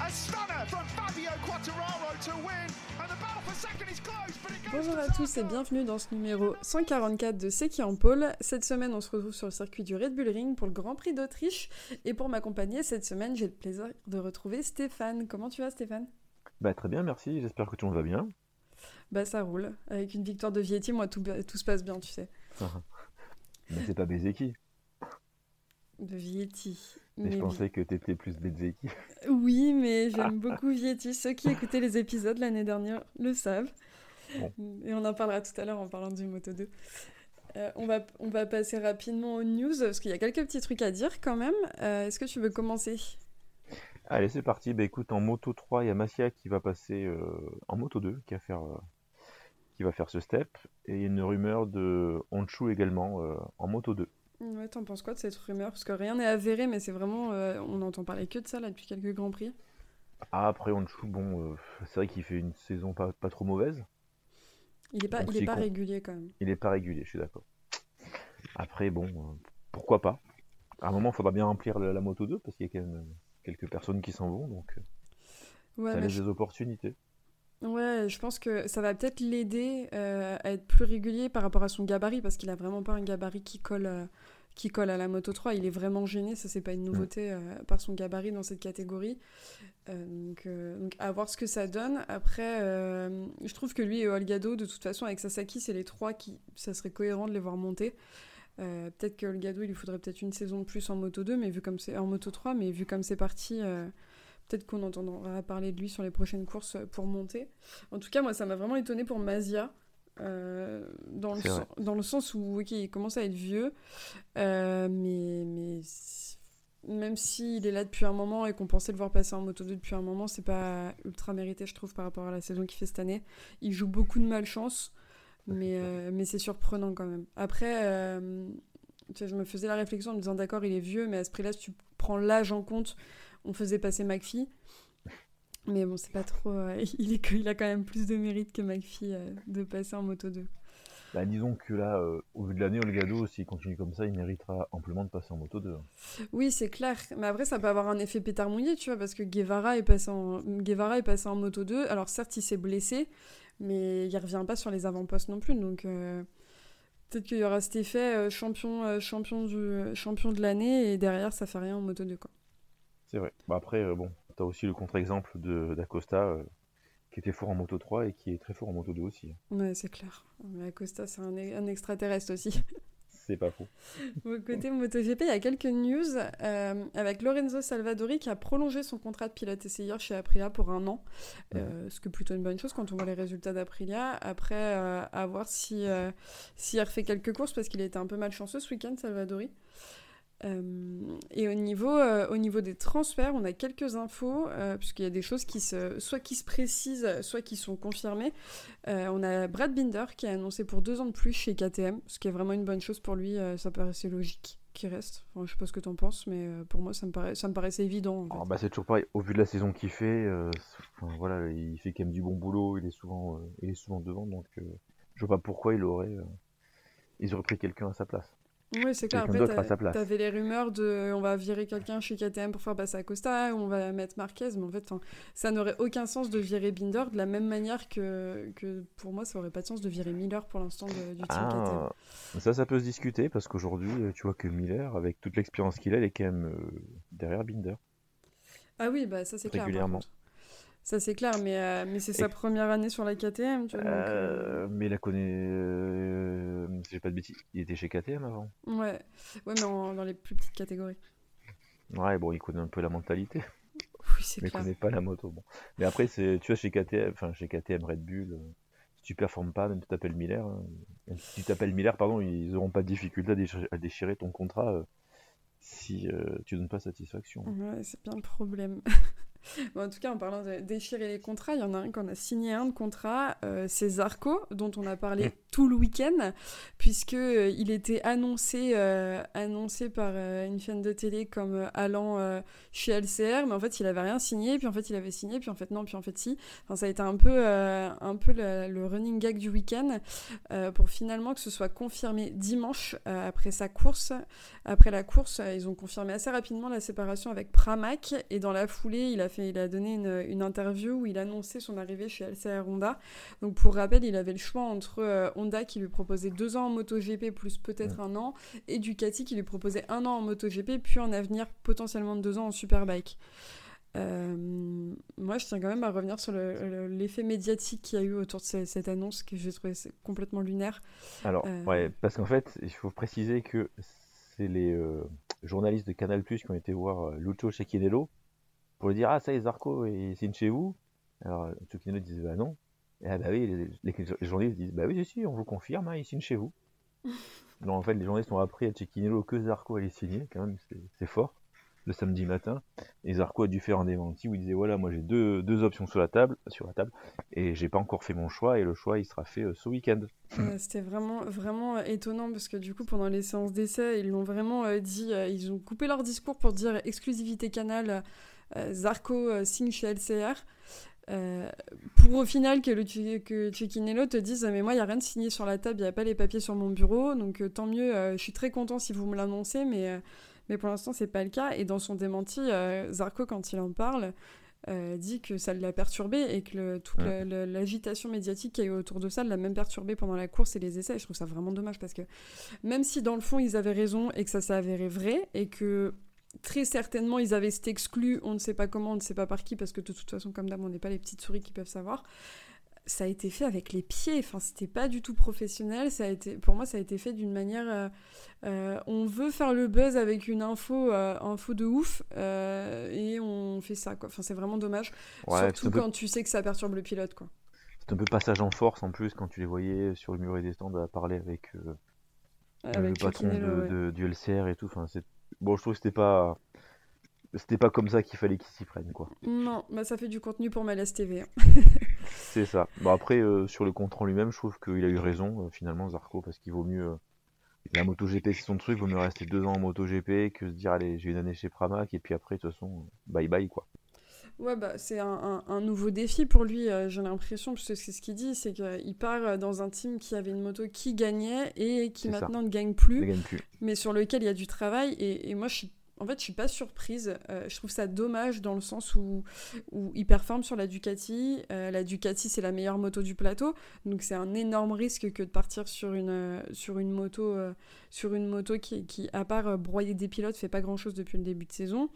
A stunner from Fabio Quattararo to win, and the battle for second is close, but it goes Bonjour à tous et bienvenue dans ce numéro 144 de C'est qui en pôle. Cette semaine, on se retrouve sur le circuit du Red Bull Ring pour le Grand Prix d'Autriche. Et pour m'accompagner cette semaine, j'ai le plaisir de retrouver Stéphane. Comment tu vas, Stéphane? Bah très bien, merci. J'espère que tout le monde va bien. Bah, ça roule. Avec une victoire de Vietti, moi, tout, tout se passe bien, tu sais. Mais c'est pas Bezeki. De Vietti. Mais je pensais que t'étais plus Bezeki. Oui, mais j'aime beaucoup Vietti. Ceux qui écoutaient les épisodes l'année dernière le savent. Et on en parlera tout à l'heure en parlant du Moto 2. Euh, on, va, on va passer rapidement aux news, parce qu'il y a quelques petits trucs à dire quand même. Euh, Est-ce que tu veux commencer? Allez, c'est parti. Bah écoute, en moto 3, il y a Massia qui va passer euh, en moto 2, qui va faire, qui va faire ce step. Et il y a une rumeur de Honshu également en moto 2. Ouais, t'en penses quoi de cette rumeur? Parce que rien n'est avéré, mais c'est vraiment... euh, on n'entend parler que de ça là depuis quelques Grands Prix. Ah, après Honshu, bon, euh, c'est vrai qu'il fait une saison pas, pas trop mauvaise. Il est pas, Donc, il est pas con. régulier quand même. Il est pas régulier, je suis d'accord. Après, bon, euh, pourquoi pas? À un moment, il faudra bien remplir la, la moto 2, parce qu'il y a quand même euh, quelques personnes qui s'en vont, donc Ouais, ça laisse je... des opportunités. ouais, je pense que ça va peut-être l'aider euh, à être plus régulier par rapport à son gabarit, parce qu'il a vraiment pas un gabarit qui colle, euh, qui colle à la Moto 3. Il est vraiment gêné, ça c'est pas une nouveauté euh, par son gabarit dans cette catégorie. Euh, donc, euh, donc à voir ce que ça donne. Après, je trouve que lui et Olgado, de toute façon, avec Sasaki, c'est les trois qui, ça serait cohérent de les voir monter. Peut-être que Olgado, il lui faudrait peut-être une saison de plus en Moto 2, mais vu comme c'est en Moto 3, mais vu comme c'est parti, peut-être qu'on entendra parler de lui sur les prochaines courses pour monter. En tout cas, moi, ça m'a vraiment étonné pour Mazia. Euh, dans, le C'est vrai. sen- dans le sens où ok, il commence à être vieux, euh, mais, mais même s'il est là depuis un moment et qu'on pensait le voir passer en moto 2 depuis un moment, c'est pas ultra mérité, je trouve, par rapport à la saison qu'il fait cette année. Il joue beaucoup de malchance, mais, euh, mais c'est surprenant quand même. Après, tu sais, je me faisais la réflexion en me disant d'accord, il est vieux, mais à ce prix-là, si tu prends l'âge en compte, on faisait passer McPhee. Mais bon, c'est pas trop. euh, il, est, que- il a quand même plus de mérite que McPhee euh, de passer en moto 2. Bah, disons que là, euh, au vu de l'année, Olgado, s'il continue comme ça, il méritera amplement de passer en moto 2. hein. Oui, c'est clair. Mais après, ça peut avoir un effet pétard mouillé, tu vois, parce que Guevara est passé en, Guevara est passé en moto 2. Alors, certes, il s'est blessé, mais il revient pas sur les avant-postes non plus. Donc, euh, peut-être qu'il y aura cet effet champion, champion, du, champion de l'année, et derrière, ça fait rien en moto 2, quoi. C'est vrai. Bah, après, euh, bon, t'as aussi le contre-exemple d'Acosta, euh, qui était fort en moto 3 et qui est très fort en moto 2 aussi. Ouais, c'est clair. Mais Acosta, c'est un, un extraterrestre aussi. C'est pas faux. Au côté MotoGP, il y a quelques news euh, avec Lorenzo Salvadori qui a prolongé son contrat de pilote essayeur chez Aprilia pour un an, euh, ce qui est plutôt une bonne chose quand on voit les résultats d'Aprilia. Après, euh, à voir si, euh, s'il refait quelques courses parce qu'il a été un peu malchanceux ce week-end, Salvadori. Euh, et au niveau, euh, au niveau des transferts, on a quelques infos, euh, puisqu'il y a des choses qui se, soit qui se précisent, soit qui sont confirmées. On a Brad Binder qui a annoncé pour deux ans de plus chez KTM, ce qui est vraiment une bonne chose pour lui. ça paraissait logique qu'il reste. Enfin, je sais pas ce que t'en penses, mais pour moi, ça me, paraît, ça me paraissait évident. en fait. Alors, bah, c'est toujours pareil. Au vu de la saison qu'il fait, enfin, voilà, il fait quand même du bon boulot. Il est souvent, il est souvent devant, donc je vois pas pourquoi il aurait, ils auraient pris quelqu'un à sa place. Oui, c'est clair. Après, t'avais les rumeurs de on va virer quelqu'un chez KTM pour faire passer Acosta, on va mettre Marquez, mais en fait, ça n'aurait aucun sens de virer Binder de la même manière que, que pour moi, ça aurait pas de sens de virer Miller pour l'instant du team KTM. Ah, ça, ça peut se discuter parce qu'aujourd'hui, euh, tu vois que Miller, avec toute l'expérience qu'il a, il est quand même euh, derrière Binder. Ah oui, bah ça c'est clair. Régulièrement. Ça c'est clair, mais, euh, mais c'est sa première année sur la KTM, tu vois. donc, euh, Euh, mais il a connaît, euh, j'ai pas de bêtises, il était chez KTM avant. Ouais, ouais, mais en- dans les plus petites catégories. Ouais, bon, il connaît un peu la mentalité, Oui, c'est mais il clair. connaît pas la moto. Bon. Mais après, c'est, tu vois, chez KTM, enfin, chez KTM Red Bull, euh, si tu performes pas, même si tu t'appelles Miller, même si tu t'appelles Miller, pardon, ils auront pas de difficulté à déchirer, à déchirer ton contrat si tu donnes pas satisfaction. Ouais, c'est bien le problème. en tout cas, en parlant de déchirer les contrats, il y en a un qu'on a signé un de contrat, euh, c'est Zarco, dont on a parlé mm. tout le week-end, puisque euh, il était annoncé, euh, annoncé par une chaîne de télé comme allant chez LCR, mais en fait, il avait rien signé, puis en fait, il avait signé, puis en fait, non, puis en fait, si. Enfin, ça a été un peu, un peu le, running gag du week-end, pour finalement que ce soit confirmé dimanche après sa course. Après la course, ils ont confirmé assez rapidement la séparation avec Pramac, et dans la foulée, il a il a donné une, interview où il annonçait son arrivée chez LCR Honda. Donc pour rappel, il avait le choix entre euh, Honda qui lui proposait deux ans en MotoGP plus peut-être un an, et Ducati qui lui proposait un an en MotoGP puis en avenir potentiellement deux ans en Superbike. Euh, moi, je tiens quand même à revenir sur l'effet médiatique qu'il y a eu autour de cette, annonce que j'ai trouvé complètement lunaire. Alors, euh, ouais, parce qu'en fait, il faut préciser que c'est les journalistes de Canal Plus qui ont été voir Lucho Cecchinello pour lui dire Ah, ça y est, Zarco, il signe chez vous. Alors, Tsukinelo disait Bah non. Et ah, bah oui, les, journalistes disent Bah oui, si, on vous confirme, hein, il signe chez vous. Donc en fait, les journalistes ont appris à Cecchinello que Zarco allait signer, quand même, c'est fort, le samedi matin. Et Zarco a dû faire un démenti où il disait Voilà, moi j'ai deux, deux, options sur la table, sur la table et j'ai pas encore fait mon choix, et le choix il sera fait euh, ce week-end. C'était vraiment, vraiment étonnant parce que du coup, pendant les séances d'essai, ils l'ont vraiment euh, dit, euh, ils ont coupé leur discours pour dire exclusivité canal euh, Zarco euh, signe chez LCR. Euh, pour au final que, le, que te dise mais moi il n'y a rien de signé sur la table, il n'y a pas les papiers sur mon bureau, donc tant mieux, je suis très content si vous me l'annoncez, mais, mais pour l'instant c'est pas le cas. Et dans son démenti, Zarco quand il en parle, dit que ça l'a perturbé et que toute l'agitation médiatique qu'il y a eu autour de ça l'a même perturbé pendant la course et les essais. Je trouve ça vraiment dommage parce que même si dans le fond ils avaient raison et que ça s'est avéré vrai et que très certainement, ils avaient été exclu, on ne sait pas comment, on ne sait pas par qui, parce que de toute façon, comme d'hab, on n'est pas les petites souris qui peuvent savoir. Ça a été fait avec les pieds, enfin, c'était pas du tout professionnel. Ça a été, pour moi, ça a été fait d'une manière. Euh, euh, on veut faire le buzz avec une info, euh, info de ouf, et on fait ça, quoi. Enfin, c'est vraiment dommage. Surtout quand tu sais que ça perturbe le pilote, quoi. C'est un peu passage en force en plus quand tu les voyais sur le mur des stands à parler avec, avec le patron de, du LCR et tout. Enfin, c'est bon, je trouve que c'était pas c'était pas comme ça qu'il fallait qu'ils s'y prennent quoi. Non, bah ça fait du contenu pour ma TV. Hein. c'est ça. Bon après euh, sur le compte en lui-même, je trouve qu'il a eu raison euh, finalement Zarco parce qu'il vaut mieux euh, la MotoGP c'est son truc, il vaut mieux rester deux ans en MotoGP que se dire allez j'ai une année chez Pramac et puis après de toute façon bye bye quoi. Ouais, bah, c'est un, un, nouveau défi pour lui, euh, j'ai l'impression, parce que c'est ce qu'il dit, c'est qu'il part dans un team qui avait une moto qui gagnait et qui maintenant ne gagne plus, gagne plus, mais sur lequel il y a du travail. Et, et moi, je suis en fait, je suis pas surprise. Euh, je trouve ça dommage dans le sens où, il performe sur la Ducati. Euh, la Ducati, c'est la meilleure moto du plateau. Donc, c'est un énorme risque que de partir sur une, euh, sur une moto, sur une moto qui, qui, à part broyer des pilotes, fait pas grand chose depuis le début de saison.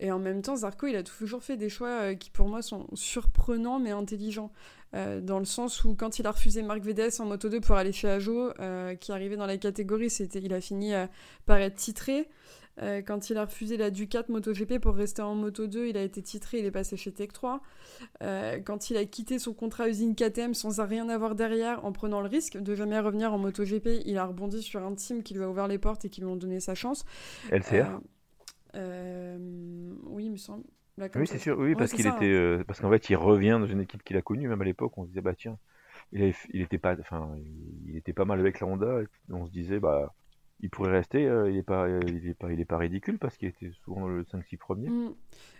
Et en même temps, Zarco, il a toujours fait des choix qui, pour moi, sont surprenants mais intelligents. dans le sens où quand il a refusé Marc Vedes en moto 2 pour aller chez Ajo, qui arrivait dans la catégorie, c'était, il a fini par être titré. Euh, quand il a refusé la Ducat MotoGP pour rester en Moto 2, il a été titré, il est passé chez Tech 3. Euh, quand il a quitté son contrat usine KTM sans rien avoir derrière, en prenant le risque de jamais revenir en MotoGP, il a rebondi sur un team qui lui a ouvert les portes et qui lui ont donné sa chance. LCR euh, Oui, il me semble. oui, c'est sûr, oui, parce qu'il était, hein. parce qu'en fait, il revient dans une équipe qu'il a connue, même à l'époque, on se disait, bah tiens, il, il était pas, enfin, il était pas mal avec la Honda, on se disait, bah, il pourrait rester, euh, il n'est pas, euh, pas, pas ridicule parce qu'il était souvent le 5-6 premier. Mm.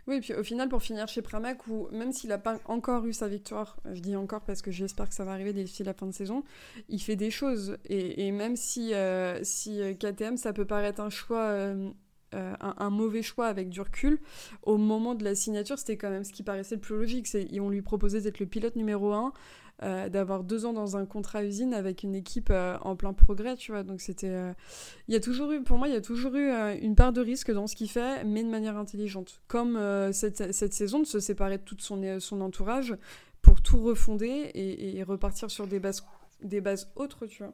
Oui, et puis au final, pour finir chez Pramac, où même s'il n'a pas encore eu sa victoire, je dis encore parce que j'espère que ça va arriver d'ici la fin de saison, il fait des choses. Et, et même si, euh, si KTM, ça peut paraître un choix. un, mauvais choix avec du recul, au moment de la signature, c'était quand même ce qui paraissait le plus logique. C'est, on lui proposait d'être le pilote numéro 1, euh, d'avoir deux ans dans un contrat usine avec une équipe euh, en plein progrès, tu vois. Donc c'était, euh, il y a toujours eu, pour moi, il y a toujours eu une part de risque dans ce qu'il fait, mais de manière intelligente. Comme cette, cette, saison de se séparer de tout son, son entourage pour tout refonder et, repartir sur des bases, des bases autres, tu vois.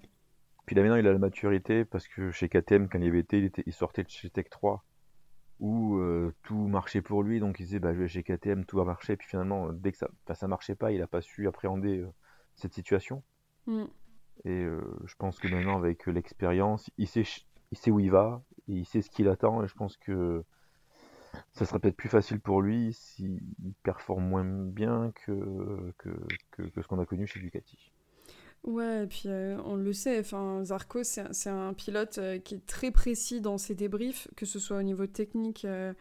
Puis là maintenant, il a la maturité parce que chez KTM, quand il avait été, il, était, il sortait de chez Tech 3 où tout marchait pour lui, donc il disait bah, je vais chez KTM, tout va marcher, puis finalement, dès que ça, ne ça marchait pas, il n'a pas su appréhender cette situation. Mm. Et je pense que maintenant, avec l'expérience, il sait, il sait où il va, il sait ce qu'il attend, et je pense que ça serait peut-être plus facile pour lui s'il performe moins bien que, que, que, ce qu'on a connu chez Ducati. Ouais, et puis euh, on le sait, enfin, Zarco, c'est un pilote euh, qui est très précis dans ses débriefs, que ce soit au niveau technique, euh,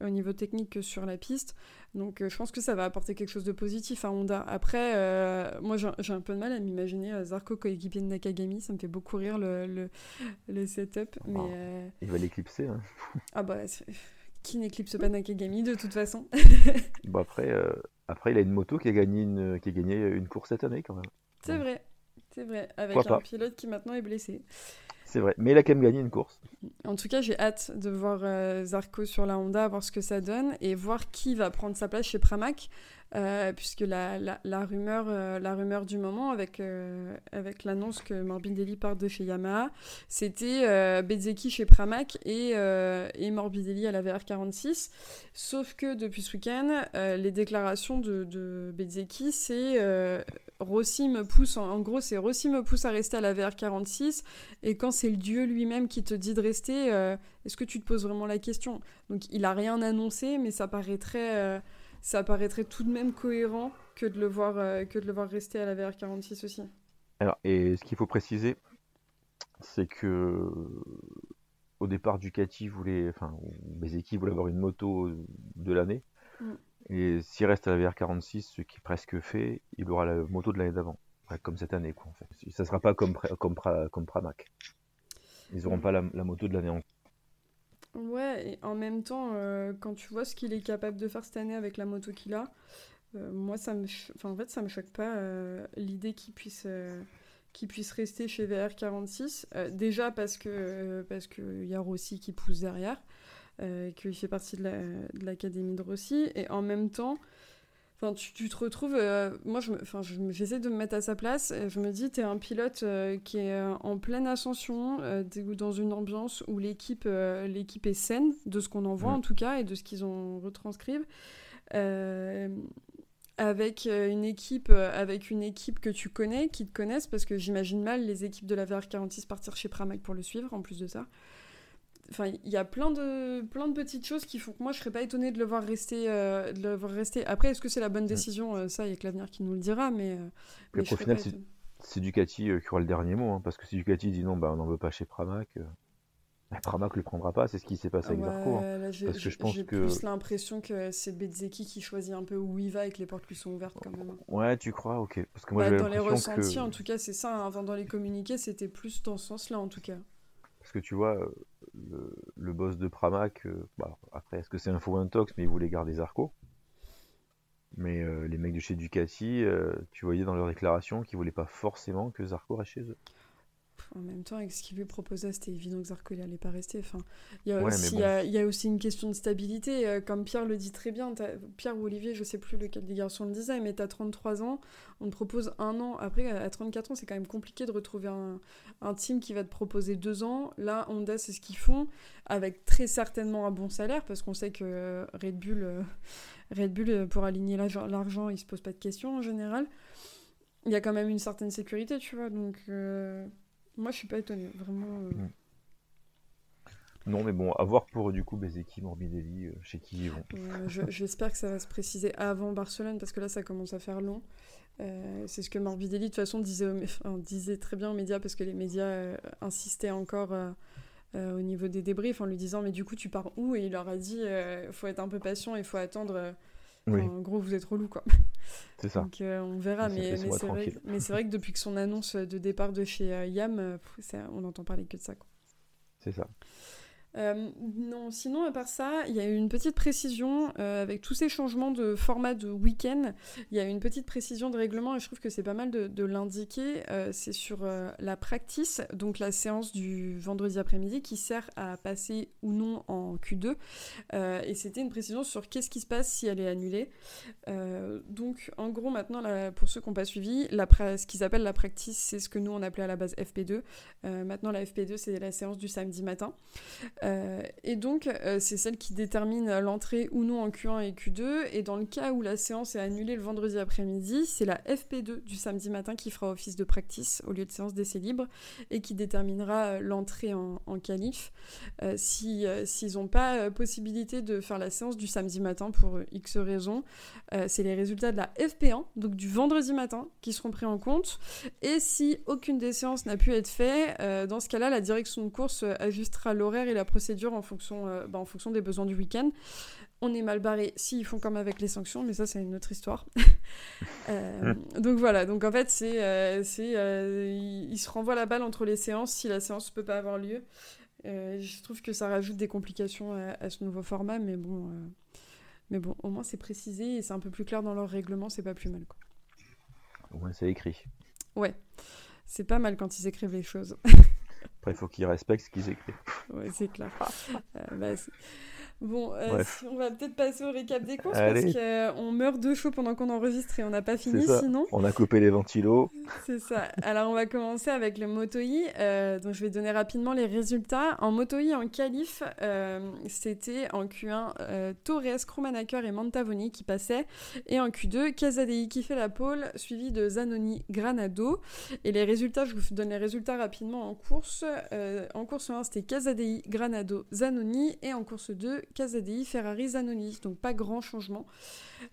au niveau technique que sur la piste. Donc je pense que ça va apporter quelque chose de positif à Honda. Après, moi j'ai un peu de mal à m'imaginer Zarco coéquipier de Nakagami, ça me fait beaucoup rire le, le, setup. Mais, Il va l'éclipser. Hein. ah bah qui n'éclipse pas Nakagami de toute façon. bon après, après, il a une moto qui a gagné une, qui a gagné une course cette année quand même. C'est vrai, c'est vrai, avec un pilote qui maintenant est blessé. C'est vrai, mais il a quand même gagné une course. En tout cas, j'ai hâte de voir euh, Zarco sur la Honda, voir ce que ça donne et voir qui va prendre sa place chez Pramac. Euh, puisque la, la, rumeur, euh, la rumeur du moment avec, euh, avec l'annonce que Morbidelli part de chez Yamaha, c'était Bezeki chez Pramac et, et Morbidelli à la VR46. Sauf que depuis ce week-end, les déclarations de, de Bezeki, c'est Rossi me pousse, en, gros, c'est Rossi me pousse à rester à la VR46, et quand c'est le dieu lui-même qui te dit de rester, est-ce que tu te poses vraiment la question? Donc il a rien annoncé, mais ça paraîtrait ça paraîtrait tout de même cohérent que de le voir, euh, que de le voir rester à la VR46 aussi. Alors, et ce qu'il faut préciser, c'est que au départ, Ducati voulait, enfin, équipes voulaient avoir une moto de l'année. Mm. Et s'il reste à la VR46, ce qui est presque fait, il aura la moto de l'année d'avant. comme cette année, quoi, en fait. Ça sera pas comme, comme, comme Pramac. Ils n'auront mm. pas la, la, moto de l'année en Ouais, et en même temps, euh, quand tu vois ce qu'il est capable de faire cette année avec la moto qu'il a, euh, moi, ça me, en fait, ça me choque pas euh, l'idée qu'il puisse, qu'il puisse rester chez VR46. déjà parce que parce y a Rossi qui pousse derrière, qu'il fait partie de l'académie de, de Rossi, et en même temps, Enfin, tu, te retrouves. Euh, moi, je enfin, j'essaie de me mettre à sa place. Je me dis, tu es un pilote euh, qui est euh, en pleine ascension, dans une ambiance où l'équipe l'équipe est saine, de ce qu'on en voit en tout cas, et de ce qu'ils ont retranscrive. avec une équipe avec une équipe que tu connais, qui te connaissent, parce que j'imagine mal les équipes de la VR46 partir chez Pramac pour le suivre, en plus de ça. Enfin, il y a plein de, plein de petites choses qui font que moi, je serais pas étonnée de le voir rester. Euh, de le voir rester. Après, est-ce que c'est la bonne mm. décision? Euh, Ça, il y a que l'avenir qui nous le dira. Mais, euh, au final, c'est Ducati qui aura le dernier mot. Hein, parce que si Ducati dit non, bah, on n'en veut pas chez Pramac, bah, Pramac ne le prendra pas. C'est ce qui s'est passé avec Zarco. Hein. parce que je pense que. plus l'impression que c'est Bezzeki qui choisit un peu où il va et que les portes lui sont ouvertes quand même. Hein. Ouais, tu crois? Ok. Parce que moi, bah, dans les ressentis, en tout cas, c'est ça. Enfin, dans les communiqués, c'était plus dans ce sens-là, en tout cas. Parce que tu vois, le, boss de Pramac, euh, bah, après, est-ce que c'est un faux intox, mais il voulait garder Zarco. Mais euh, les mecs de chez Ducati, euh, tu voyais dans leur déclaration qu'ils voulaient pas forcément que Zarco reste chez eux en même temps, avec ce qu'il lui proposait, c'était évident que Zarco n'allait pas rester. Enfin, il y, a aussi, il, y a, aussi une question de stabilité. Euh, comme Pierre le dit très bien, Pierre ou Olivier, je sais plus lequel des garçons le disait, mais tu as 33 ans, on te propose un an. Après, à 34 ans, c'est quand même compliqué de retrouver un, un, team qui va te proposer deux ans. Là, Honda, c'est ce qu'ils font, avec très certainement un bon salaire, parce qu'on sait que Red Bull, euh, Red Bull euh, pour aligner l'argent, il se pose pas de questions en général. Il y a quand même une certaine sécurité, tu vois, donc... Moi, je suis pas étonné, vraiment. Euh. Mm. Non, mais bon, à voir pour du coup Bezeki, Morbidelli, euh, chez qui ils vont. J'espère que ça va se préciser avant Barcelone, parce que là, ça commence à faire long. Euh, c'est ce que Morbidelli, de toute façon, disait, disait très bien aux médias, parce que les médias insistaient encore au niveau des débriefs en lui disant Mais du coup, tu pars où? Et il leur a dit Il faut être un peu patient, il faut attendre. En gros, vous êtes relou, quoi. C'est ça. Donc euh, on verra, mais, mais c'est vrai, vrai, que depuis que son annonce de départ de chez euh, Yam, euh, on n'entend parler que de ça. C'est ça. Euh, non, sinon, à part ça, il y a une petite précision euh, avec tous ces changements de format de week-end. Il y a une petite précision de règlement et je trouve que c'est pas mal de, l'indiquer. Euh, c'est sur la practice, donc la séance du vendredi après-midi qui sert à passer ou non en Q2. et c'était une précision sur qu'est-ce qui se passe si elle est annulée. donc, en gros, maintenant, pour ceux qui n'ont pas suivi, la, ce qu'ils appellent la practice, c'est ce que nous on appelait à la base FP2. maintenant, la FP2, c'est la séance du samedi matin. Euh, et donc, euh, c'est celle qui détermine l'entrée ou non en Q1 et Q2. Et dans le cas où la séance est annulée le vendredi après-midi, c'est la FP2 du samedi matin qui fera office de practice au lieu de séance d'essai libre et qui déterminera l'entrée en, en qualif. si, s'ils n'ont pas possibilité de faire la séance du samedi matin pour X raisons, c'est les résultats de la FP1, donc du vendredi matin, qui seront pris en compte. Et si aucune des séances n'a pu être faite, dans ce cas-là, la direction de course ajustera l'horaire et la procédure en fonction, euh, bah, en fonction des besoins du week-end. On est mal barré s'ils font comme avec les sanctions, mais ça c'est une autre histoire. Euh, donc voilà, donc en fait c'est, euh, c'est il, se renvoie la balle entre les séances si la séance ne peut pas avoir lieu. je trouve que ça rajoute des complications à, ce nouveau format, mais bon, mais bon, au moins c'est précisé et c'est un peu plus clair dans leur règlement, c'est pas plus mal quoi. Au moins c'est écrit. Ouais, c'est pas mal quand ils écrivent les choses. Après, il faut qu'ils respectent ce qu'ils écrivent. Oui, c'est clair. Euh, bah, Bon, euh, on va peut-être passer au récap des courses parce qu'on euh, meurt de chaud pendant qu'on enregistre et on n'a pas fini sinon. On a coupé les ventilos. C'est ça. Alors on va commencer avec le Moto-E. Euh, donc je vais donner rapidement les résultats. En Moto-E, en qualif, c'était en Q1 Torres, Krumanaker et Mantavoni qui passaient. Et en Q2, Casadei qui fait la pole, suivi de Zanoni, Granado. Et les résultats, je vous donne les résultats rapidement en course. en course 1, c'était Casadei, Granado, Zanoni. Et en course 2, Casadei, Ferrari, Zanoni. Donc pas grand changement.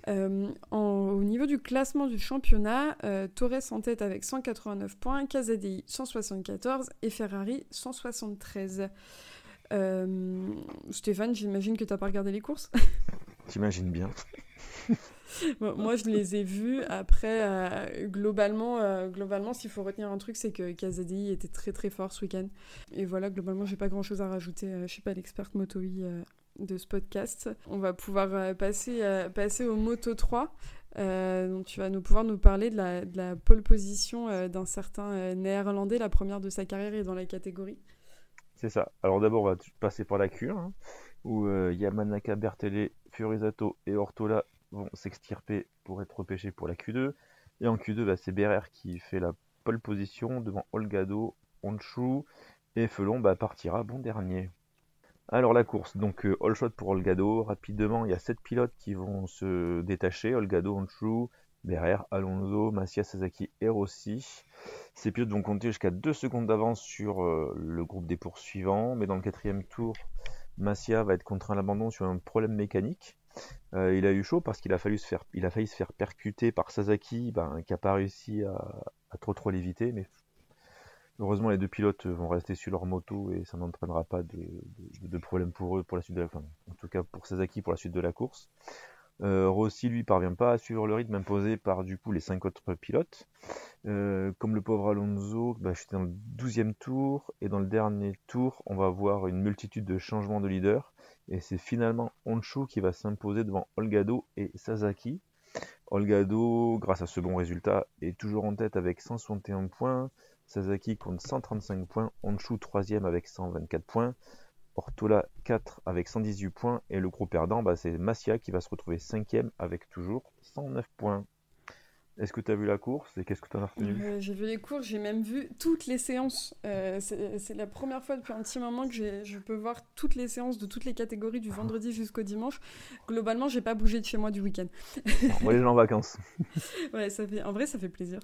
Euh, au niveau du classement du championnat, euh, Torres en tête avec 189 points, Casadei 174 et Ferrari 173. Euh, Stéphane, j'imagine que tu n'as pas regardé les courses? J'imagine bien. moi, je les ai vus. Après, globalement, globalement s'il faut retenir un truc, c'est que Casadei était très très fort ce week-end. Et voilà, globalement, j'ai pas grand chose à rajouter. je suis pas l'experte moto-i de ce podcast. On va pouvoir euh, passer, euh, passer au Moto 3. Euh, tu vas nous pouvoir nous parler de la, pole position d'un certain néerlandais, la première de sa carrière et dans la catégorie. C'est ça. Alors d'abord, on va passer par la cure, hein, où Yamanaka, Bertele, Furizato et Ortola vont s'extirper pour être repêchés pour la Q2. Et en Q2, bah, c'est Berer qui fait la pole position devant Olgado, Honshu, et Felon bah, partira bon dernier. Alors la course, donc euh, all shot pour Olgado. Rapidement, il y a 7 pilotes qui vont se détacher. Olgado, Honshu, Berrer, Alonso, Massia, Sasaki et Rossi. Ces pilotes vont compter jusqu'à 2 secondes d'avance sur euh, le groupe des poursuivants. Mais dans le quatrième tour, Massia va être contraint à l'abandon sur un problème mécanique. Euh, il a eu chaud parce qu'il a, fallu se faire, failli se faire percuter par Sasaki, ben, qui n'a pas réussi à, trop trop l'éviter, Heureusement, les deux pilotes vont rester sur leur moto et ça n'entraînera pas de, problème pour eux pour la suite de la, enfin, en tout cas pour Sasaki pour la suite de la course. Euh, Rossi lui parvient pas à suivre le rythme imposé par du coup les cinq autres pilotes. Euh, comme le pauvre Alonso, bah, j'étais dans le 12e tour et dans le dernier tour, on va voir une multitude de changements de leader et c'est finalement Honshu qui va s'imposer devant Olgado et Sasaki. Olgado, grâce à ce bon résultat, est toujours en tête avec 161 points. Sasaki compte 135 points, Honshu 3 avec 124 points, Ortola 4 avec 118 points, et le gros perdant, bah, c'est Massia qui va se retrouver 5 avec toujours 109 points. Est-ce que tu as vu la course et qu'est-ce que tu en as retenu? Euh, J'ai vu les courses, j'ai même vu toutes les séances. Euh, c'est la première fois depuis un petit moment que je peux voir toutes les séances de toutes les catégories du vendredi jusqu'au dimanche. Globalement, j'ai pas bougé de chez moi du week-end. moi, les gens en vacances. ouais, ça fait, en vrai, ça fait plaisir.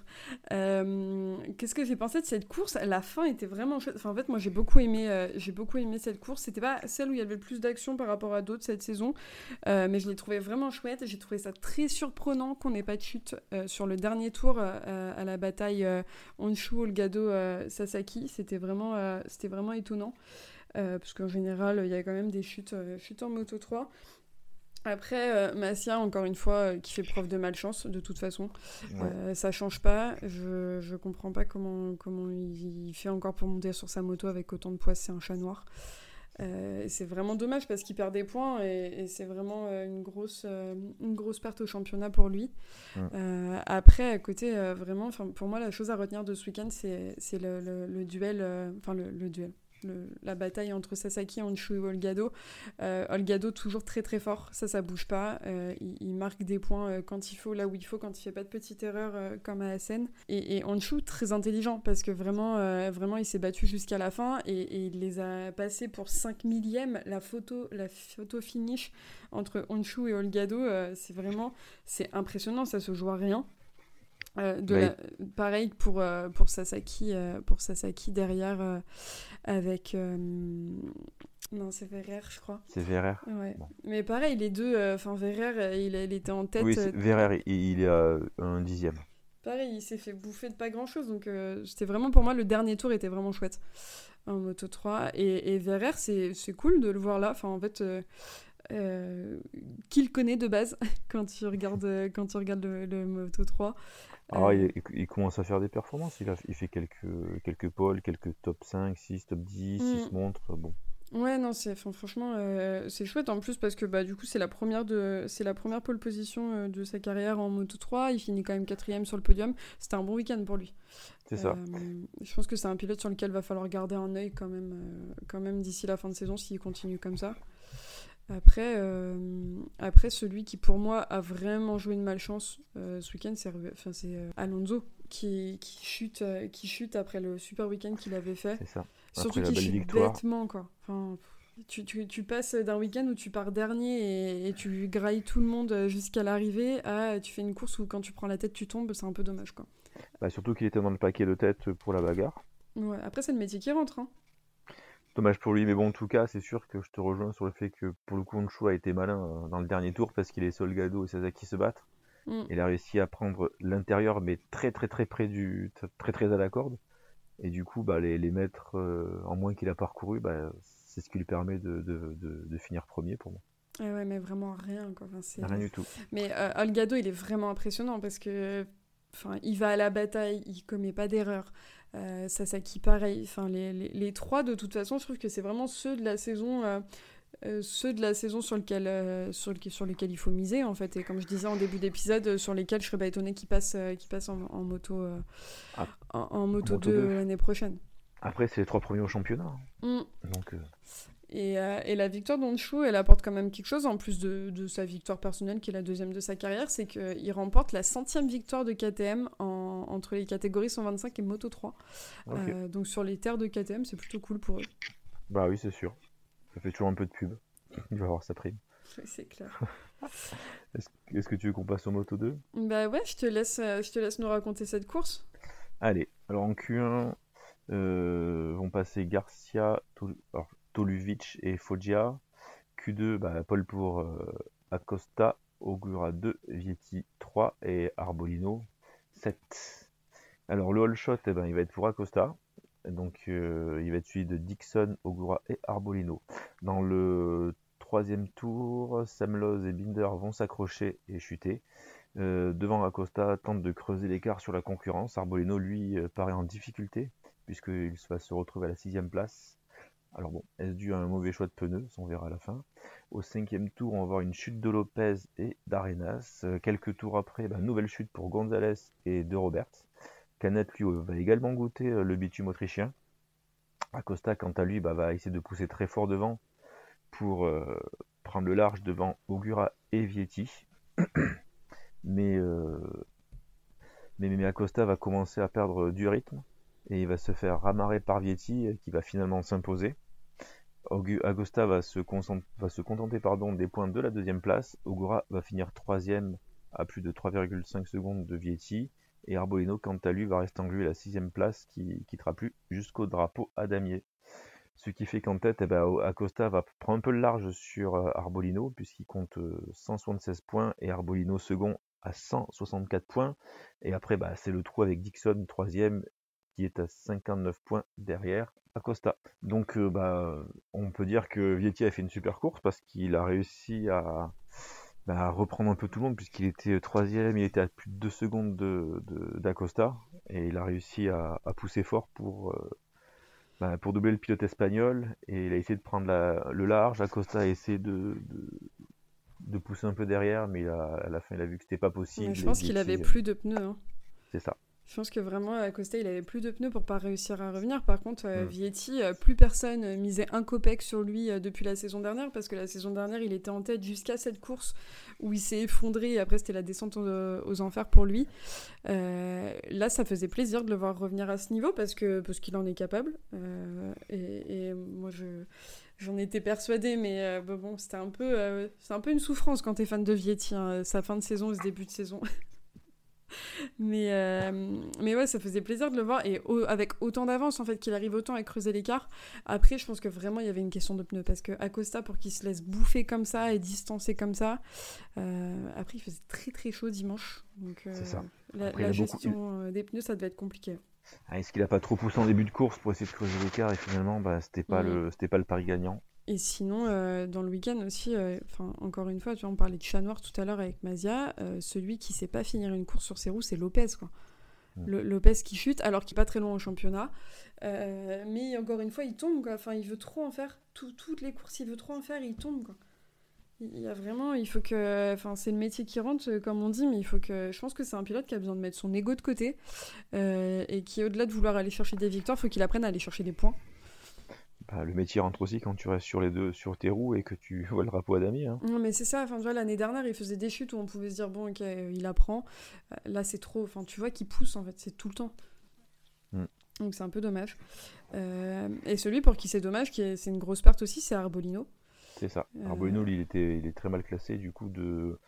Euh, qu'est-ce que j'ai pensé de cette course? La fin était vraiment chouette. Enfin, en fait, moi, j'ai beaucoup aimé, j'ai beaucoup aimé cette course. C'était pas celle où il y avait le plus d'action par rapport à d'autres cette saison, mais je l'ai trouvé vraiment chouette. J'ai trouvé ça très surprenant qu'on n'ait pas de chute sur sur le dernier tour euh, à la bataille euh, Honshu, Olgado, euh, Sasaki. C'était vraiment, c'était vraiment étonnant. parce qu'en général, il y a quand même des chutes, chutes en Moto 3. Après, Massia, encore une fois, qui fait preuve de malchance, de toute façon. ça change pas. Je, je comprends pas comment, comment il, fait encore pour monter sur sa moto avec autant de poids. C'est un chat noir. Euh, c'est vraiment dommage parce qu'il perd des points et, c'est vraiment euh, une, grosse, euh, une grosse perte au championnat pour lui. après, à côté, vraiment, pour moi, la chose à retenir de ce week-end, c'est le, le, duel, enfin le, duel, la bataille entre Sasaki, Honshu et Olgado. Euh, Olgado toujours très très fort, ça ça bouge pas. Euh, il, marque des points euh, quand il faut, là où il faut, quand il fait pas de petites erreurs comme à Asen. Et, et Honshu très intelligent parce que vraiment, vraiment il s'est battu jusqu'à la fin et, il les a passés pour 5 millièmes. La photo, la photo finish entre Honshu et Olgado, c'est vraiment c'est impressionnant, ça se joue à rien. Euh, de pareil pour, euh, pour, Sasaki, euh, pour Sasaki derrière avec. non, c'est Verrer, je crois. C'est Verrer. Ouais. Mais pareil, les deux. Enfin, Verrer, il, il, était en tête. Oui, Verrer, il, il est à un dixième. Pareil, il s'est fait bouffer de pas grand chose. Donc, c'était vraiment pour moi, le dernier tour était vraiment chouette en Moto 3. Et, et Verrer, c'est cool de le voir là. Enfin, en fait. qu'il connaît de base quand tu regardes, quand tu regardes le, le Moto 3. Ah, euh, il, commence à faire des performances. Il, a, il fait quelques, quelques pôles, quelques top 5, 6, top 10, 6 montres. Bon. Ouais, non, c'est franchement euh, c'est chouette en plus parce que bah du coup c'est la première de c'est la première pole position euh, de sa carrière en Moto 3. Il finit quand même quatrième sur le podium. C'était un bon week-end pour lui. C'est ça. je pense que c'est un pilote sur lequel va falloir garder un œil quand même quand même d'ici la fin de saison s'il continue comme ça. Après, euh, après, celui qui pour moi a vraiment joué une malchance euh, ce week-end, c'est enfin, euh, Alonso qui, qui, chute, qui chute après le super week-end qu'il avait fait. C'est ça. Surtout qu'il chute bêtement. Quoi. Enfin, tu, tu, tu passes d'un week-end où tu pars dernier et, tu grailles tout le monde jusqu'à l'arrivée à tu fais une course où quand tu prends la tête tu tombes, c'est un peu dommage. Quoi. Bah, surtout qu'il était dans le paquet de tête pour la bagarre. Ouais, après, c'est le métier qui rentre. Hein. Dommage pour lui, mais bon, en tout cas, c'est sûr que je te rejoins sur le fait que pour le coup, Honshu a été malin euh, dans le dernier tour parce qu'il est Solgado et Sasaki se battent. Mm. Il a réussi à prendre l'intérieur, mais très très très près du. très très à la corde. Et du coup, bah, les, les mètres euh, en moins qu'il a parcouru, bah, c'est ce qui lui permet de, de, de, finir premier pour moi. ouais, mais vraiment rien. Quoi. rien du tout. Mais euh, Olgado, il est vraiment impressionnant parce que. Enfin, il va à la bataille, il commet pas d'erreur. Euh, Sasaki, pareil. Enfin, les, les, les, trois, de toute façon, je trouve que c'est vraiment ceux de la saison. Euh, euh, ceux de la saison sur, lequel, sur, le, sur lesquels il faut miser en fait et comme je disais en début d'épisode sur lesquels je serais pas étonné qu'ils passent, qu passe en, moto ah. en, moto, 2, l'année prochaine après c'est les trois premiers au championnat mm. donc et, et, la victoire d'Honshu, elle apporte quand même quelque chose, en plus de, de, sa victoire personnelle, qui est la deuxième de sa carrière, c'est qu'il remporte la centième victoire de KTM en, entre les catégories 125 et Moto 3. Euh, donc sur les terres de KTM, c'est plutôt cool pour eux. Bah oui, c'est sûr. Ça fait toujours un peu de pub. Il va avoir sa prime. c'est clair. Est-ce que tu veux qu'on passe au Moto 2 Bah ouais, je te, laisse, euh, je te laisse nous raconter cette course. Allez, alors en Q1, euh, vont passer Garcia, Toluvic et Foggia. Q2, bah, Paul pour euh, Acosta, Augura 2, Vietti 3 et Arbolino 7. Alors le all shot, eh ben, il va être pour Acosta. Donc euh, il va être suivi de Dixon, Ogura et Arbolino. Dans le troisième tour, Samloz et Binder vont s'accrocher et chuter. Euh, devant Acosta, tente de creuser l'écart sur la concurrence. Arbolino, lui, paraît en difficulté, puisqu'il va se retrouver à la sixième place. Alors bon, est-ce dû à un mauvais choix de pneus? On verra à la fin. Au cinquième tour, on va voir une chute de Lopez et d'Arenas. Euh, quelques tours après, bah, nouvelle chute pour Gonzalez et de Roberts. Canet, lui, va également goûter euh, le bitume autrichien. Acosta, quant à lui, bah, va essayer de pousser très fort devant pour euh, prendre le large devant Augura et Vietti. mais Acosta va commencer à perdre du rythme et il va se faire ramarrer par Vietti euh, qui va finalement s'imposer. Agosta va se, va se contenter pardon, des points de la deuxième place. Ogura va finir troisième à plus de 3,5 secondes de Vietti. Et Arbolino, quant à lui, va rester englué à la sixième place qui quittera plus jusqu'au drapeau à damier. Ce qui fait qu'en tête, eh ben, Acosta va prendre un peu le large sur euh, Arbolino, puisqu'il compte 176 euh, points et Arbolino second à 164 points. Et après, bah, c'est le trou avec Dixon troisième qui est à 59 points derrière Acosta. Donc euh, bah, on peut dire que Vietti a fait une super course parce qu'il a réussi à, bah, reprendre un peu tout le monde puisqu'il était troisième, il était à plus de 2 secondes d'Acosta de, et il a réussi à, pousser fort pour, euh, bah, pour doubler le pilote espagnol et il a essayé de prendre le large. Acosta a essayé de, de, pousser un peu derrière mais à la fin il a vu que c'était pas possible. je pense qu'il avait plus de pneus. Hein. C'est ça. Je pense que vraiment, Acosta, il avait plus de pneus pour pas réussir à revenir. Par contre, euh, Mm. Vietti, euh, plus personne misait un copec sur lui euh, depuis la saison dernière, parce que la saison dernière, il était en tête jusqu'à cette course où il s'est effondré, et après, c'était la descente aux, enfers pour lui. Euh, là, ça faisait plaisir de le voir revenir à ce niveau, parce que parce qu'il en est capable. Euh, et, et moi, je... J'en étais persuadée, mais euh, bah bon, c'était un peu, c'est un peu une souffrance quand t'es fan de Vietti, hein, sa fin de saison et ce début de saison. mais, euh, mais ouais, ça faisait plaisir de le voir et au- avec autant d'avance en fait qu'il arrive autant à creuser l'écart. Après, je pense que vraiment il y avait une question de pneus parce que Acosta pour qu'il se laisse bouffer comme ça et distancer comme ça. euh, après, il faisait très très chaud dimanche, donc euh, ça. la, Après, il la a beaucoup- gestion des pneus ça devait être compliqué. Ah, Est-ce qu'il a pas trop poussé en début de course pour essayer de creuser l'écart et finalement bah, c'était pas le c'était pas le pari gagnant? Et sinon, euh, dans le week-end aussi, euh, encore une fois, tu vois, on parlait de chat noir tout à l'heure avec Mazia, euh, celui qui sait pas finir une course sur ses roues, c'est Lopez, quoi. Mm. Le- Lopez qui chute, alors qu'il est pas très loin au championnat. Mais encore une fois, il tombe, quoi. Enfin, il veut trop en faire. Tout- toutes les courses, il veut trop en faire, il tombe, quoi. Il il y a vraiment, il faut que, enfin, c'est le métier qui rentre, comme on dit, mais il faut que, je pense que c'est un pilote qui a besoin de mettre son ego de côté euh, et qui, au-delà de vouloir aller chercher des victoires, faut qu'il apprenne à aller chercher des points. Bah, le métier rentre aussi quand tu restes sur les deux sur tes roues et que tu vois le drapeau à damier. hein. Non, mais c'est ça. Enfin, tu vois, l'année dernière, il faisait des chutes où on pouvait se dire, bon, ok, euh, il apprend. Euh, Là, c'est trop. Enfin, tu vois qu'il pousse, en fait, c'est tout le temps. Mm. Donc, c'est un peu dommage. Euh, et celui pour qui c'est dommage, qui est, c'est une grosse perte aussi, c'est Arbolino. C'est ça. Euh, Arbolino, lui, il était il est très mal classé du coup de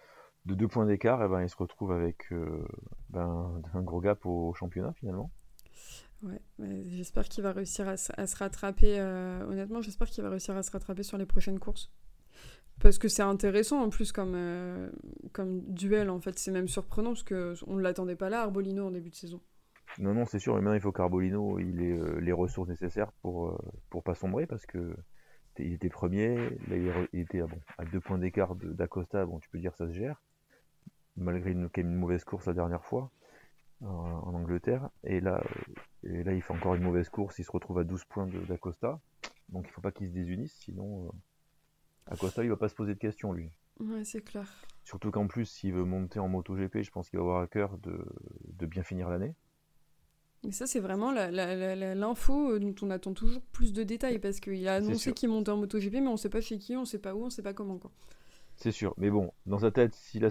de deux points d'écart et ben il se retrouve avec euh, ben, un gros gap au championnat finalement. Ouais, j'espère qu'il va réussir à, se- rattraper. euh, honnêtement, j'espère qu'il va réussir à se rattraper sur les prochaines courses. Parce que c'est intéressant en plus comme, euh, duel, en fait. C'est même surprenant parce qu'on ne l'attendait pas là, Arbolino, en début de saison. Non non c'est sûr mais maintenant il faut qu'Arbolino ait euh, les ressources nécessaires pour pour pas sombrer parce que il était premier, il, était à, deux points d'écart d'Acosta, bon tu peux dire ça se gère, malgré une mauvaise course la dernière fois en, Angleterre, et là, euh, et là il fait encore une mauvaise course, il se retrouve à 12 points d'Acosta, donc il faut pas qu'il se désunisse, sinon euh, Acosta il va pas se poser de questions lui. Ouais, c'est clair. Surtout qu'en plus s'il veut monter en MotoGP, je pense qu'il va avoir à cœur de, de bien finir l'année. Mais ça, c'est vraiment l'info euh, dont on attend toujours plus de détails parce qu'il a annoncé qu'il montait en MotoGP, mais on sait pas chez qui, on sait pas où, on sait pas comment. C'est sûr, mais bon, dans sa tête, s'il a,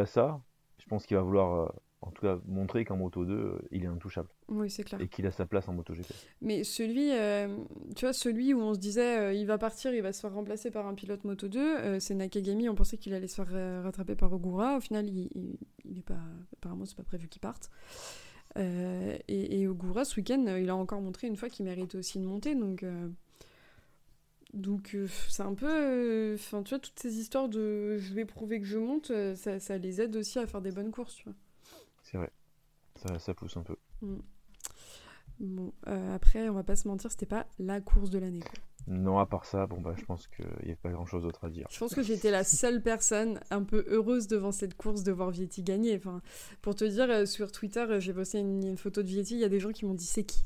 a ça, je pense qu'il va vouloir, en tout cas, montrer qu'en Moto 2, euh, il est intouchable Oui, c'est clair. et qu'il a sa place en MotoGP. Mais celui, euh, tu vois, celui où on se disait euh, il va partir, il va se faire remplacer par un pilote Moto 2, euh, c'est Nakagami, on pensait qu'il allait se faire rattraper par Ogura. Au final, il, il, il est pas, apparemment, c'est pas prévu qu'il parte. Et, et Ogura, ce week-end, il a encore montré une fois qu'il méritait aussi de monter. Donc, donc euh, c'est un peu. euh, Enfin, tu vois, toutes ces histoires de je vais prouver que je monte, euh, ça, ça les aide aussi à faire des bonnes courses, tu vois. C'est vrai, ça, ça pousse un peu. Bon, euh, après, on va pas se mentir, c'était pas la course de l'année. Non, à part ça, bon bah, je pense qu'il n'y a pas grand-chose d'autre à dire. Je pense que j'étais la seule personne un peu heureuse devant cette course de voir Vietti gagner. Enfin, pour te dire, euh, sur Twitter, euh, j'ai posté une, une photo de Vietti, il y a des gens qui m'ont dit c'est qui?